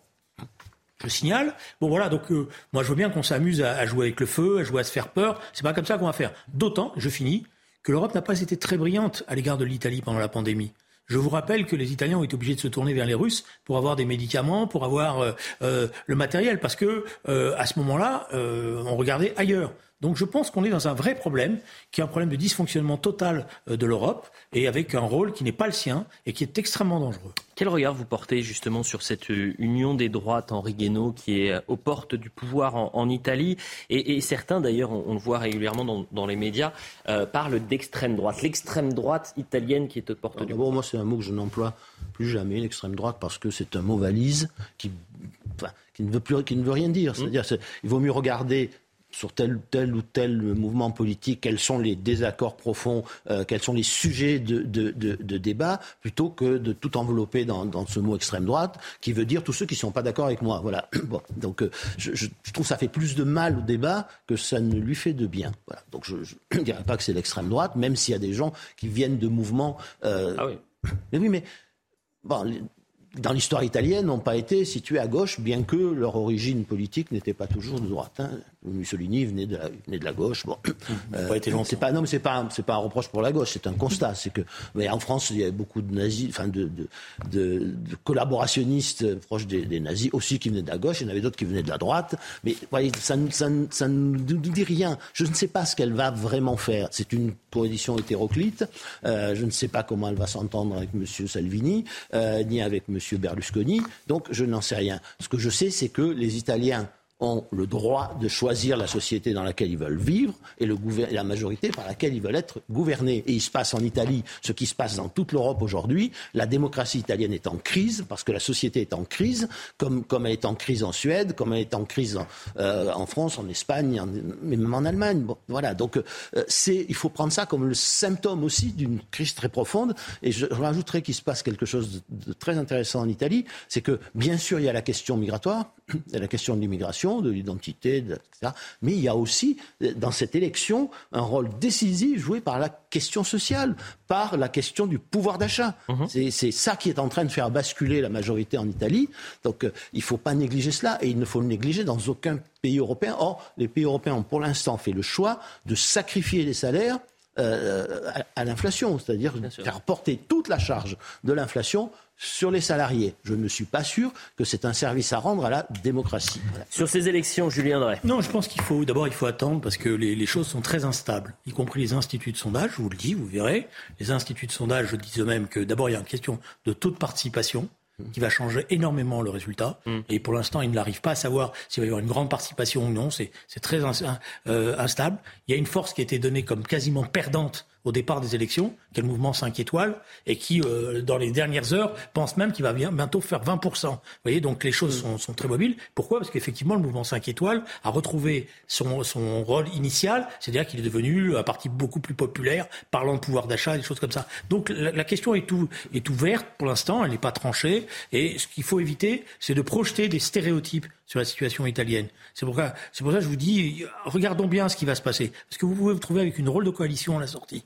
je signale. Bon voilà, donc euh, moi je veux bien qu'on s'amuse à, jouer avec le feu, à jouer à se faire peur. C'est pas comme ça qu'on va faire. D'autant, je finis, que l'Europe n'a pas été très brillante à l'égard de l'Italie pendant la pandémie. Je vous rappelle que les Italiens ont été obligés de se tourner vers les Russes pour avoir des médicaments, pour avoir euh, euh, le matériel, parce que à ce moment-là, on regardait ailleurs. Donc je pense qu'on est dans un vrai problème, qui est un problème de dysfonctionnement total euh, de l'Europe, et avec un rôle qui n'est pas le sien et qui est extrêmement dangereux. Quel regard vous portez justement sur cette euh, union des droites, Henri Guénaud, qui est euh, aux portes du pouvoir en, Italie et, certains, d'ailleurs, on, le voit régulièrement dans, les médias, parlent d'extrême droite. L'extrême droite italienne qui est aux portes du pouvoir. Moi, c'est un mot que je n'emploie plus jamais, l'extrême droite, parce que c'est un mot valise qui, qui, ne veut plus, qui ne veut rien dire. Mmh. C'est-à-dire, il vaut mieux regarder sur tel, tel ou tel mouvement politique, quels sont les désaccords profonds, euh, quels sont les sujets de, de, débat, plutôt que de tout envelopper dans, ce mot extrême droite, qui veut dire tous ceux qui ne sont pas d'accord avec moi. Voilà. <clears throat> Bon, donc euh, je, trouve que ça fait plus de mal au débat que ça ne lui fait de bien. Voilà. Donc je ne <clears throat> dirais pas que c'est l'extrême droite, même s'il y a des gens qui viennent de mouvements. Euh, ah oui. Mais oui, mais bon, dans l'histoire italienne, n'ont pas été situés à gauche, bien que leur origine politique n'était pas toujours de droite. Hein. Mussolini venait de la, venait de la gauche. Bon, <clears throat> euh, c'est pas non, mais c'est pas c'est pas un reproche pour la gauche, c'est un constat. C'est que mais en France, il y avait beaucoup de nazis, enfin de, de, de, collaborationnistes proches des, nazis aussi qui venaient de la gauche. Il y en avait d'autres qui venaient de la droite. Mais voyez, ça, ça, ça ne nous dit rien. Je ne sais pas ce qu'elle va vraiment faire. C'est une position hétéroclite. Euh, je ne sais pas comment elle va s'entendre avec M. Salvini, euh, ni avec M. Berlusconi. Donc je n'en sais rien. Ce que je sais, c'est que les Italiens ont le droit de choisir la société dans laquelle ils veulent vivre et le la majorité par laquelle ils veulent être gouvernés. Et il se passe en Italie ce qui se passe dans toute l'Europe aujourd'hui. La démocratie italienne est en crise parce que la société est en crise, comme, comme elle est en crise en Suède, comme elle est en crise en, euh, en France, en Espagne, mais même en Allemagne. Bon, voilà. Donc, euh, c'est, il faut prendre ça comme le symptôme aussi d'une crise très profonde. Et je, je rajouterais qu'il se passe quelque chose de, très intéressant en Italie, c'est que bien sûr il y a la question migratoire, <coughs> la question de l'immigration de l'identité, etc. Mais il y a aussi, dans cette élection, un rôle décisif joué par la question sociale, par la question du pouvoir d'achat. Mhm. C'est ça qui est en train de faire basculer la majorité en Italie. Donc euh, il ne faut pas négliger cela et il ne faut le négliger dans aucun pays européen. Or, les pays européens ont pour l'instant fait le choix de sacrifier les salaires euh, à, l'inflation, c'est-à-dire faire porter toute la charge de l'inflation sur les salariés. Je ne suis pas sûr que c'est un service à rendre à la démocratie. Sur ces élections, Julien Drey. Non, je pense qu'il faut d'abord il faut attendre parce que les, les, choses sont très instables, y compris les instituts de sondage. Je vous le dis, vous verrez. Les instituts de sondage disent eux-mêmes que d'abord il y a une question de taux de participation qui va changer énormément le résultat. Mm. Et pour l'instant, il n'arrive pas à savoir s'il va y avoir une grande participation ou non. C'est très euh, instable. Il y a une force qui a été donnée comme quasiment perdante au départ des élections, qui est le mouvement 5 étoiles, et qui, euh, dans les dernières heures, pense même qu'il va bientôt faire 20%. Vous voyez, donc les choses sont, sont très mobiles. Pourquoi? Parce qu'effectivement, le mouvement 5 étoiles a retrouvé son, son rôle initial, c'est-à-dire qu'il est devenu un parti beaucoup plus populaire, parlant de pouvoir d'achat, des choses comme ça. Donc la, la question est, tout, est ouverte pour l'instant, elle n'est pas tranchée, et ce qu'il faut éviter, c'est de projeter des stéréotypes sur la situation italienne. C'est pour, ça, c'est pour ça que je vous dis, regardons bien ce qui va se passer. Parce que vous pouvez vous trouver avec une rôle de coalition à la sortie.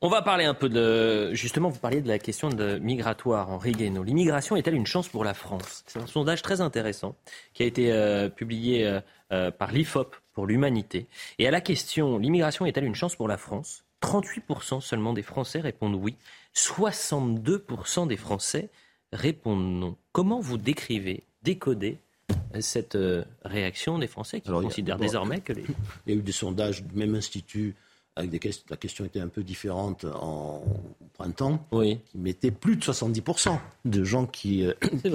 On va parler un peu de. Justement, vous parliez de la question de migratoire, Henri Guénaud. L'immigration est-elle une chance pour la France? C'est un sondage très intéressant qui a été euh, publié euh, euh, par l'IFOP pour l'humanité. Et à la question l'immigration est-elle une chance pour la France? 38% seulement des Français répondent oui. 62% des Français répondent non. Comment vous décrivez, décodez cette euh, réaction des Français qui considèrent désormais que les... <laughs> Il y a eu des sondages du même institut avec des questions, la question était un peu différente en printemps, oui. qui mettait plus de 70% de gens qui, euh,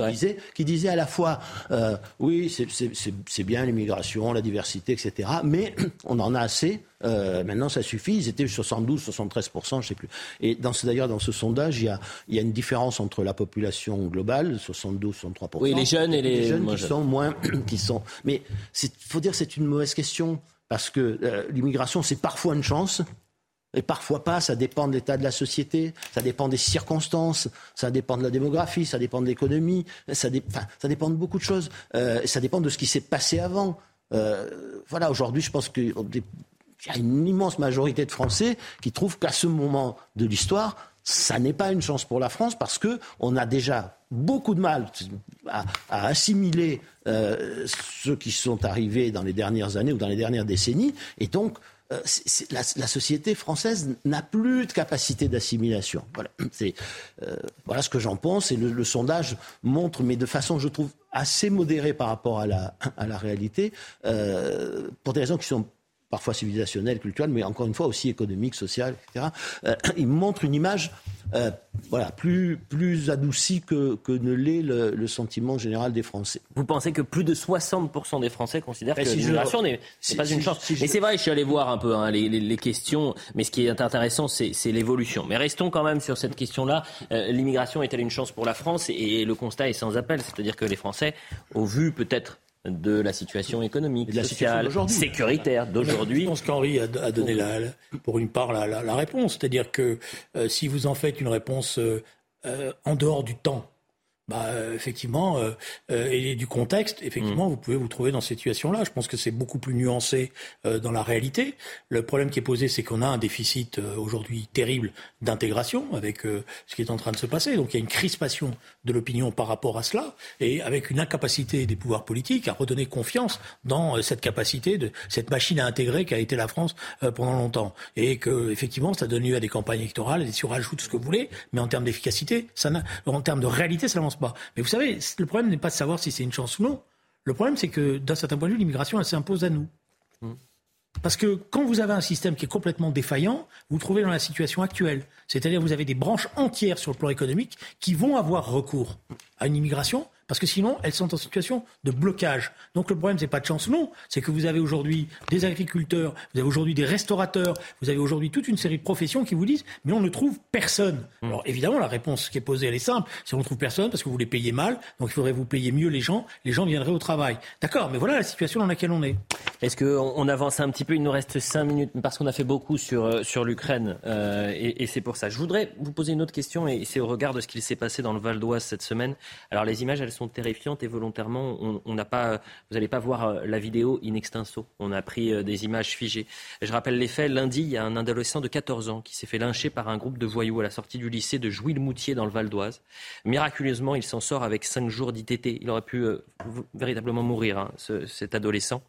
disaient, qui disaient à la fois euh, oui, c'est bien l'immigration, la diversité, etc., mais <clears throat> on en a assez. Euh, maintenant, ça suffit. Ils étaient 72, 73 je ne sais plus. Et d'ailleurs, dans ce sondage, il y, a, il y, a, une différence entre la population globale, 72, 63 Oui, les jeunes et les, les jeunes qui sont moins, <clears throat> qui sont. Mais il faut dire, c'est une mauvaise question parce que euh, l'immigration, c'est parfois une chance, et parfois pas, ça dépend de l'état de la société, ça dépend des circonstances, ça dépend de la démographie, ça dépend de l'économie, ça, ça, dépend de beaucoup de choses, euh, ça dépend de ce qui s'est passé avant. Euh, voilà, aujourd'hui, je pense qu'il y a une immense majorité de Français qui trouvent qu'à ce moment de l'histoire, ça n'est pas une chance pour la France parce que on a déjà beaucoup de mal à, assimiler euh, ceux qui sont arrivés dans les dernières années ou dans les dernières décennies, et donc euh, la, société française n'a plus de capacité d'assimilation. Voilà, euh, voilà ce que j'en pense. Et le, sondage montre, mais de façon, je trouve, assez modérée par rapport à la, à la réalité, pour des raisons qui sont parfois civilisationnelle, culturelle, mais encore une fois aussi économique, sociale, etc. Euh, <clears throat> il montre une image euh, voilà, plus, plus adoucie que, que ne l'est le, sentiment général des Français. Vous pensez que plus de 60% des Français considèrent que l'immigration n'est pas une chance Mais c'est vrai, je suis allé voir un peu hein, les, les, questions, mais ce qui est intéressant, c'est l'évolution. Mais restons quand même sur cette question-là. Euh, l'immigration est-elle une chance pour la France? Et le constat est sans appel, c'est-à-dire que les Français, au vu peut-être de la situation économique, de la sociale, sécuritaire d'aujourd'hui. Je pense qu'Henri a, donné la, pour une part la, réponse. C'est-à-dire que euh, si vous en faites une réponse euh, euh, en dehors du temps, bah, euh, effectivement, euh, euh, et du contexte, effectivement, mm. vous pouvez vous trouver dans cette situation-là. Je pense que c'est beaucoup plus nuancé euh, dans la réalité. Le problème qui est posé, c'est qu'on a un déficit aujourd'hui terrible d'intégration avec ce qui est en train de se passer. Donc il y a une crispation de l'opinion par rapport à cela, et avec une incapacité des pouvoirs politiques à redonner confiance dans cette capacité de cette machine à intégrer qu'a été la France pendant longtemps, et que effectivement, ça donne lieu à des campagnes électorales, à des surajouts, tout ce que vous voulez, mais en termes d'efficacité, ça en termes de réalité, ça n'avance pas. Mais vous savez, le problème n'est pas de savoir si c'est une chance ou non. Le problème, c'est que d'un certain point de vue, l'immigration, elle s'impose à nous. Mmh. Parce que quand vous avez un système qui est complètement défaillant, vous vous trouvez dans la situation actuelle. C'est-à-dire vous avez des branches entières sur le plan économique qui vont avoir recours à une immigration parce que sinon, elles sont en situation de blocage. Donc le problème, c'est pas de chance, non. C'est que vous avez aujourd'hui des agriculteurs, vous avez aujourd'hui des restaurateurs, vous avez aujourd'hui toute une série de professions qui vous disent, mais on ne trouve personne. Mmh. Alors évidemment, la réponse qui est posée, elle est simple. Si on ne trouve personne, parce que vous les payez mal, donc il faudrait vous payer mieux les gens, les gens viendraient au travail. D'accord, mais voilà la situation dans laquelle on est. Est-ce qu'on avance un petit peu? Il nous reste cinq minutes, parce qu'on a fait beaucoup sur, euh, sur l'Ukraine, euh, et, et c'est pour ça. Je voudrais vous poser une autre question, et c'est au regard de ce qu'il s'est passé dans le Val d'Oise cette semaine. Alors les images, elles sont terrifiantes et volontairement, on n'a pas, vous n'allez pas voir euh, la vidéo in extenso. On a pris euh, des images figées. Je rappelle les faits. Lundi, il y a un adolescent de 14 ans qui s'est fait lyncher par un groupe de voyous à la sortie du lycée de Jouy-le-Moutier dans le Val d'Oise. Miraculeusement, il s'en sort avec 5 jours d'ITT. Il aurait pu véritablement mourir, hein, cet adolescent.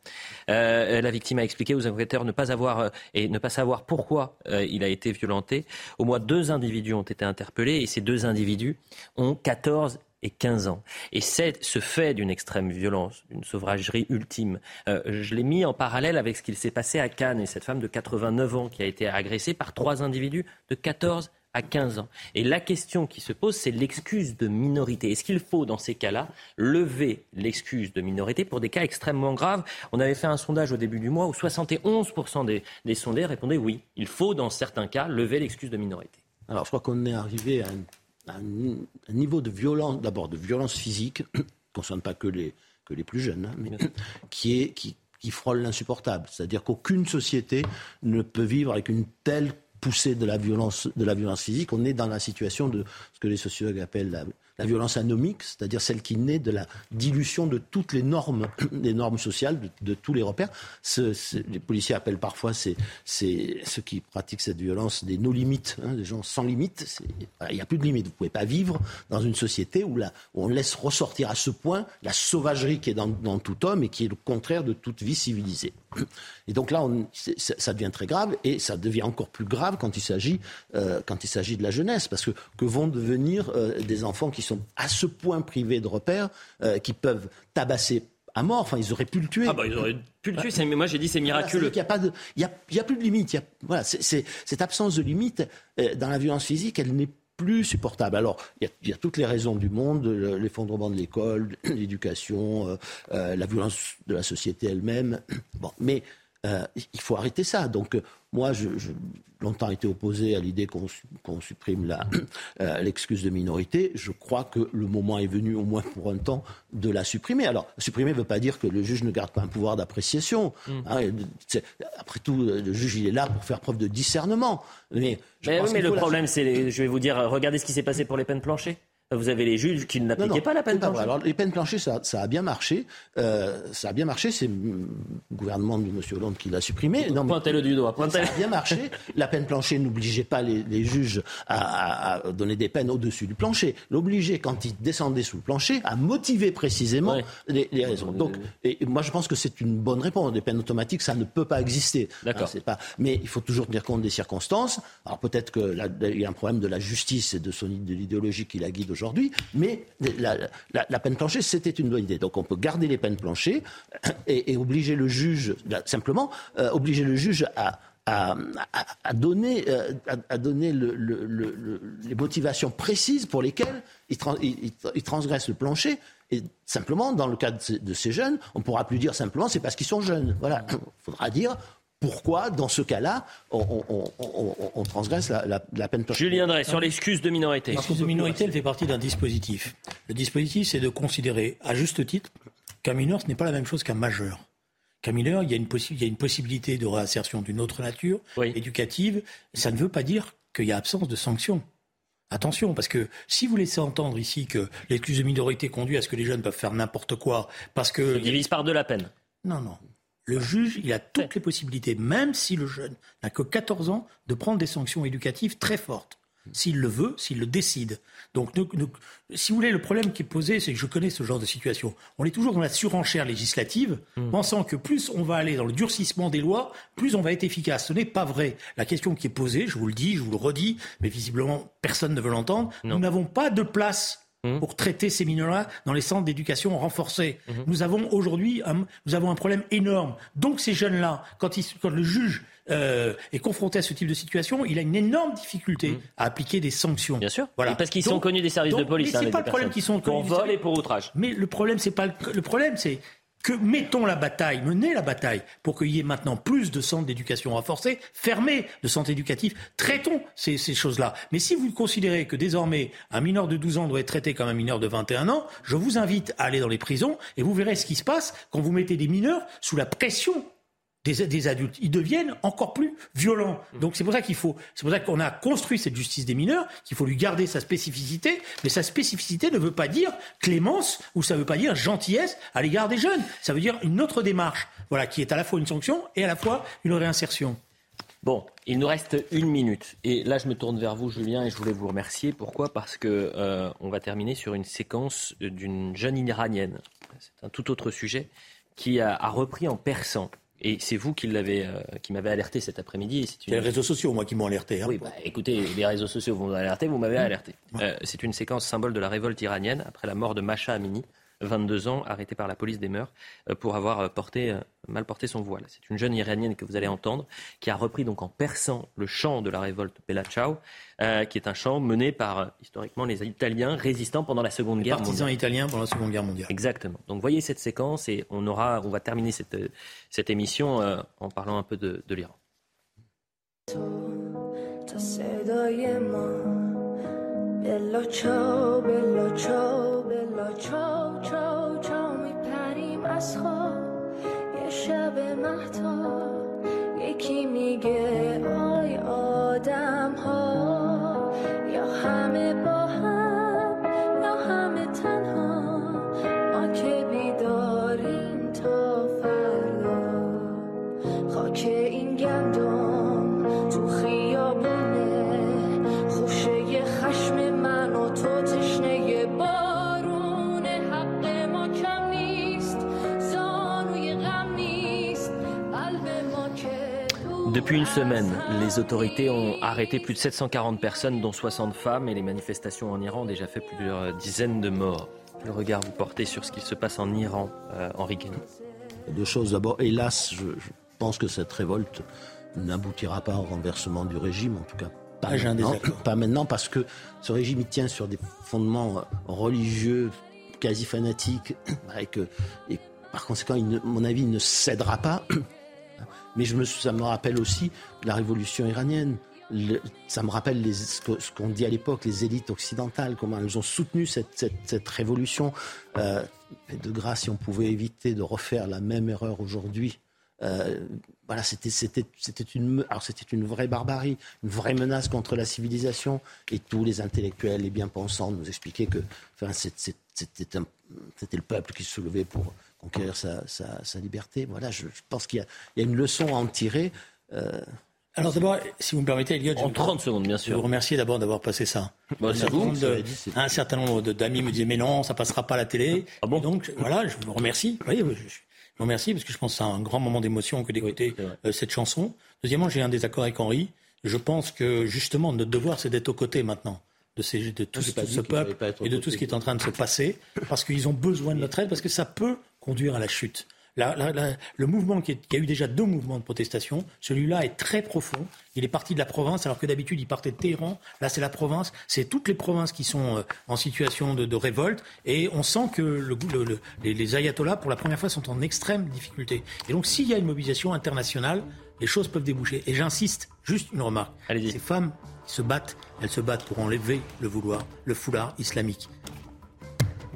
la victime a expliqué aux enquêteurs ne pas avoir et ne pas savoir pourquoi il a été violenté. Au moins deux individus ont été interpellés et ces deux individus ont 14 et 15 ans. Et ce fait d'une extrême violence, d'une sauvagerie ultime. Euh, je l'ai mis en parallèle avec ce qu'il s'est passé à Cannes et cette femme de 89 ans qui a été agressée par trois individus de 14 à 15 ans. Et la question qui se pose, c'est l'excuse de minorité. Est-ce qu'il faut, dans ces cas-là, lever l'excuse de minorité pour des cas extrêmement graves? On avait fait un sondage au début du mois où 71% des, des sondés répondaient oui, il faut, dans certains cas, lever l'excuse de minorité. Alors, je crois qu'on est arrivé à un, niveau de violence, d'abord de violence physique, qui ne concerne pas que les, que les plus jeunes, hein, mais <coughs> qui, est, qui, qui frôle l'insupportable. C'est-à-dire qu'aucune société ne peut vivre avec une telle poussée de la violence, de la violence physique. On est dans la situation de que les sociologues appellent la, violence anomique, c'est-à-dire celle qui naît de la dilution de toutes les normes, <clears throat> des normes sociales, de, tous les repères. les policiers appellent parfois c'est ceux qui pratiquent cette violence des no-limites, hein, des gens sans limite. Il n'y a plus de limite. Vous ne pouvez pas vivre dans une société où, on laisse ressortir à ce point la sauvagerie qui est dans, tout homme et qui est le contraire de toute vie civilisée. Et donc là, ça devient très grave et ça devient encore plus grave quand il s'agit euh, de la jeunesse, parce que que vont devenir euh, des enfants qui sont à ce point privés de repères, euh, qui peuvent tabasser à mort. Enfin, ils auraient pu le tuer. Ah bah, ils auraient pu le tuer. Mais moi, j'ai dit c'est miraculeux. il n'y a, pas de, il y a, plus de limite. voilà, c'est, cette absence de limite euh, dans la violence physique, elle n'est plus supportable. Alors, il y, a, toutes les raisons du monde, l'effondrement de l'école, <clears throat> l'éducation, euh, la violence de la société elle-même. Bon, mais il faut arrêter ça. Donc, moi, je, je longtemps été opposé à l'idée qu'on supprime <clears throat> euh, l'excuse de minorité. Je crois que le moment est venu, au moins pour un temps, de la supprimer. Alors, supprimer ne veut pas dire que le juge ne garde pas un pouvoir d'appréciation. Mm. Hein, après tout, le juge, il est là pour faire preuve de discernement. Mais, mais, le problème, c'est, je vais vous dire, regardez ce qui s'est passé pour les peines planchées. Vous avez les juges qui n'appliquaient pas la peine planchée. Alors, les peines planchées, ça, a bien marché. Euh, ça a bien marché. C'est le gouvernement de M. Hollande qui l'a supprimé. Pointez-le du doigt. Ça a bien marché. La peine planchée n'obligeait pas les, juges à, donner des peines au-dessus du plancher. L'obligeait, quand ils descendaient sous le plancher, à motiver précisément les, raisons. Donc, et moi, je pense que c'est une bonne réponse. Des peines automatiques, ça ne peut pas exister. D'accord. pas... Mais il faut toujours tenir compte des circonstances. Alors peut-être qu'il y a un problème de la justice et de, son, de l'idéologie qui la guide aujourd'hui, mais la, peine planchée, c'était une bonne idée. Donc on peut garder les peines planchées <coughs> et, obliger le juge, simplement, euh, obliger le juge à, à, donner, à, donner euh, les motivations précises pour lesquelles il, il, transgresse le plancher. Et simplement, dans le cas de, ces jeunes, on ne pourra plus dire simplement c'est parce qu'ils sont jeunes. Voilà. Il <coughs> faudra dire pourquoi, dans ce cas-là, on, transgresse la, peine planchée. Julien Drey, sur l'excuse de minorité. L'excuse de minorité, elle fait partie d'un dispositif. Le dispositif, c'est de considérer, à juste titre, qu'un mineur, ce n'est pas la même chose qu'un majeur. Qu'un mineur, il y, a une il y a une possibilité de réinsertion d'une autre nature, éducative. Ça ne veut pas dire qu'il y a absence de sanctions. Attention, parce que si vous laissez entendre ici que l'excuse de minorité conduit à ce que les jeunes peuvent faire n'importe quoi, parce que... Ça divise par deux la peine. Non, non. Le juge, il a toutes les possibilités, même si le jeune n'a que 14 ans, de prendre des sanctions éducatives très fortes. S'il le veut, s'il le décide. Donc, si vous voulez, le problème qui est posé, c'est que je connais ce genre de situation. On est toujours dans la surenchère législative, hmm. pensant que plus on va aller dans le durcissement des lois, plus on va être efficace. Ce n'est pas vrai. La question qui est posée, je vous le dis, je vous le redis, mais visiblement personne ne veut l'entendre, nous n'avons pas de place Mmh. pour traiter ces mineurs-là dans les centres d'éducation renforcés. Mmh. Nous avons aujourd'hui un, nous avons un problème énorme. Donc ces jeunes-là, quand, quand le juge euh, est confronté à ce type de situation, il a une énorme difficulté mmh. à appliquer des sanctions. Bien sûr. Voilà. parce qu'ils sont connus des services de police. Mais c'est hein, pas le problème qu'ils sont connus. Pour vol et pour outrage. Mais le problème, c'est pas le, le problème, c'est que mettons la bataille, menez la bataille pour qu'il y ait maintenant plus de centres d'éducation renforcés, fermés de centres éducatifs, traitons ces, choses-là. Mais si vous considérez que désormais un mineur de 12 ans doit être traité comme un mineur de 21 ans, je vous invite à aller dans les prisons et vous verrez ce qui se passe quand vous mettez des mineurs sous la pression des, adultes. Ils deviennent encore plus violents. Mmh. Donc c'est pour ça qu'il faut, c'est pour ça qu'on a construit cette justice des mineurs, qu'il faut lui garder sa spécificité. Mais sa spécificité ne veut pas dire clémence ou ça ne veut pas dire gentillesse à l'égard des jeunes. Ça veut dire une autre démarche, voilà, qui est à la fois une sanction et à la fois une réinsertion. Bon, il nous reste une minute. Et là, je me tourne vers vous, Julien, et je voulais vous remercier. Pourquoi? Parce que euh, on va terminer sur une séquence d'une jeune iranienne. C'est un tout autre sujet qui a, a repris en persan et c'est vous qui l'avez, euh, qui m'avez alerté cet après-midi. C'est les réseaux sociaux, moi, qui m'ont alerté. Hein. Oui, bah, écoutez, les réseaux sociaux vous alerté, vous m'avez alerté. Euh, c'est une séquence symbole de la révolte iranienne après la mort de Masha Amini, 22 ans, arrêtée par la police des mœurs euh, pour avoir euh, porté, euh, mal porté son voile. C'est une jeune iranienne que vous allez entendre qui a repris donc en persan le chant de la révolte Bella Ciao, qui est un chant mené par historiquement les Italiens résistants pendant la Seconde Guerre mondiale. Partisans italiens pendant la Seconde Guerre mondiale. Exactement. Donc voyez cette séquence et on aura, on va terminer cette, cette émission en parlant un peu de, de l'Iran. بلا چاو بلا چاو بلا چاو چاو چاو میپریم از خواب. یه شب مهتا یکی میگه آی آدم ها Depuis une semaine, les autorités ont arrêté plus de 740 personnes, dont 60 femmes, et les manifestations en Iran ont déjà fait plusieurs dizaines de morts. Le regard vous portez sur ce qui se passe en Iran, euh, Henri Guénon Deux choses. D'abord, hélas, je, pense que cette révolte n'aboutira pas au renversement du régime, en tout cas pas, ah, maintenant, pas maintenant, parce que ce régime il tient sur des fondements religieux quasi fanatiques, <clears throat> et, que, et par conséquent, mon avis, il ne cédera pas. Mais ça me rappelle aussi la révolution iranienne. ça me rappelle ce qu'on dit à l'époque, les élites occidentales, comment elles ont soutenu cette, révolution. Euh, de grâce, si on pouvait éviter de refaire la même erreur aujourd'hui, euh, voilà, c'était une une vraie barbarie, une vraie menace contre la civilisation. Et tous les intellectuels, les bien-pensants, nous expliquaient que, c'était c'était le peuple qui se soulevait pour conquérir sa, liberté. Voilà, je, pense qu'il y, a une leçon à en tirer. Euh, alors d'abord, si vous me permettez, Elliot, en 30 secondes, bien sûr. Je vous remercie d'abord d'avoir passé ça. Bah, un certain nombre d'amis me disaient mais non, ça passera pas à la télé. Ah bon Donc voilà, je vous remercie. je, vous remercie parce que je pense que c'est un grand moment d'émotion que d'écouter euh, cette chanson. Deuxièmement, j'ai un désaccord avec Henri. Je pense que justement notre devoir, c'est d'être aux côtés maintenant de, ces, de tout, ce, ce peuple et de tout ce qui est en train de se passer, parce qu'ils ont besoin de notre aide, parce que ça peut conduire à la chute. le mouvement qui, a eu déjà deux mouvements de protestation, celui-là est très profond. Il est parti de la province, alors que d'habitude il partait de Téhéran. Là, c'est la province. C'est toutes les provinces qui sont euh, en situation de, révolte. Et on sent que le, les, les, ayatollahs, pour la première fois, sont en extrême difficulté. Et donc, s'il y a une mobilisation internationale, les choses peuvent déboucher. Et j'insiste, juste une remarque. Ces femmes qui se battent, elles se battent pour enlever le vouloir, le foulard islamique.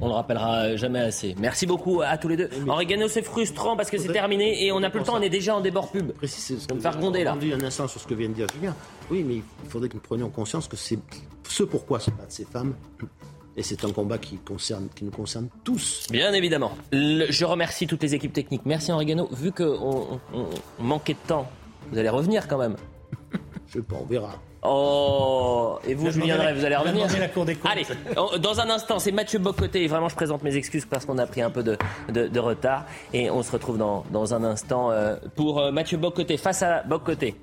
On le rappellera jamais assez. Merci beaucoup à tous les deux. Henri Gano, c'est frustrant parce que c'est terminé et on n'a plus le temps, on est déjà en débord pub. Précis, ce me faire gronder là. un instant sur ce que vient de dire Julien. Oui, mais il faudrait que nous prenions conscience que c'est ce pourquoi se battent ces femmes. Et c'est un combat qui, concerne, qui nous concerne tous. Bien évidemment. je remercie toutes les équipes techniques. Merci Henri Gano. Vu qu'on manquait de temps, vous allez revenir quand même. je sais pas, on verra. Oh Et vous, Julien vous allez revenir la cour des Allez, dans un instant, c'est Mathieu Bocoté. vraiment, je présente mes excuses parce qu'on a pris un peu de, de, retard. Et on se retrouve dans, dans un instant euh, pour euh, Mathieu Bocoté face à Bocoté.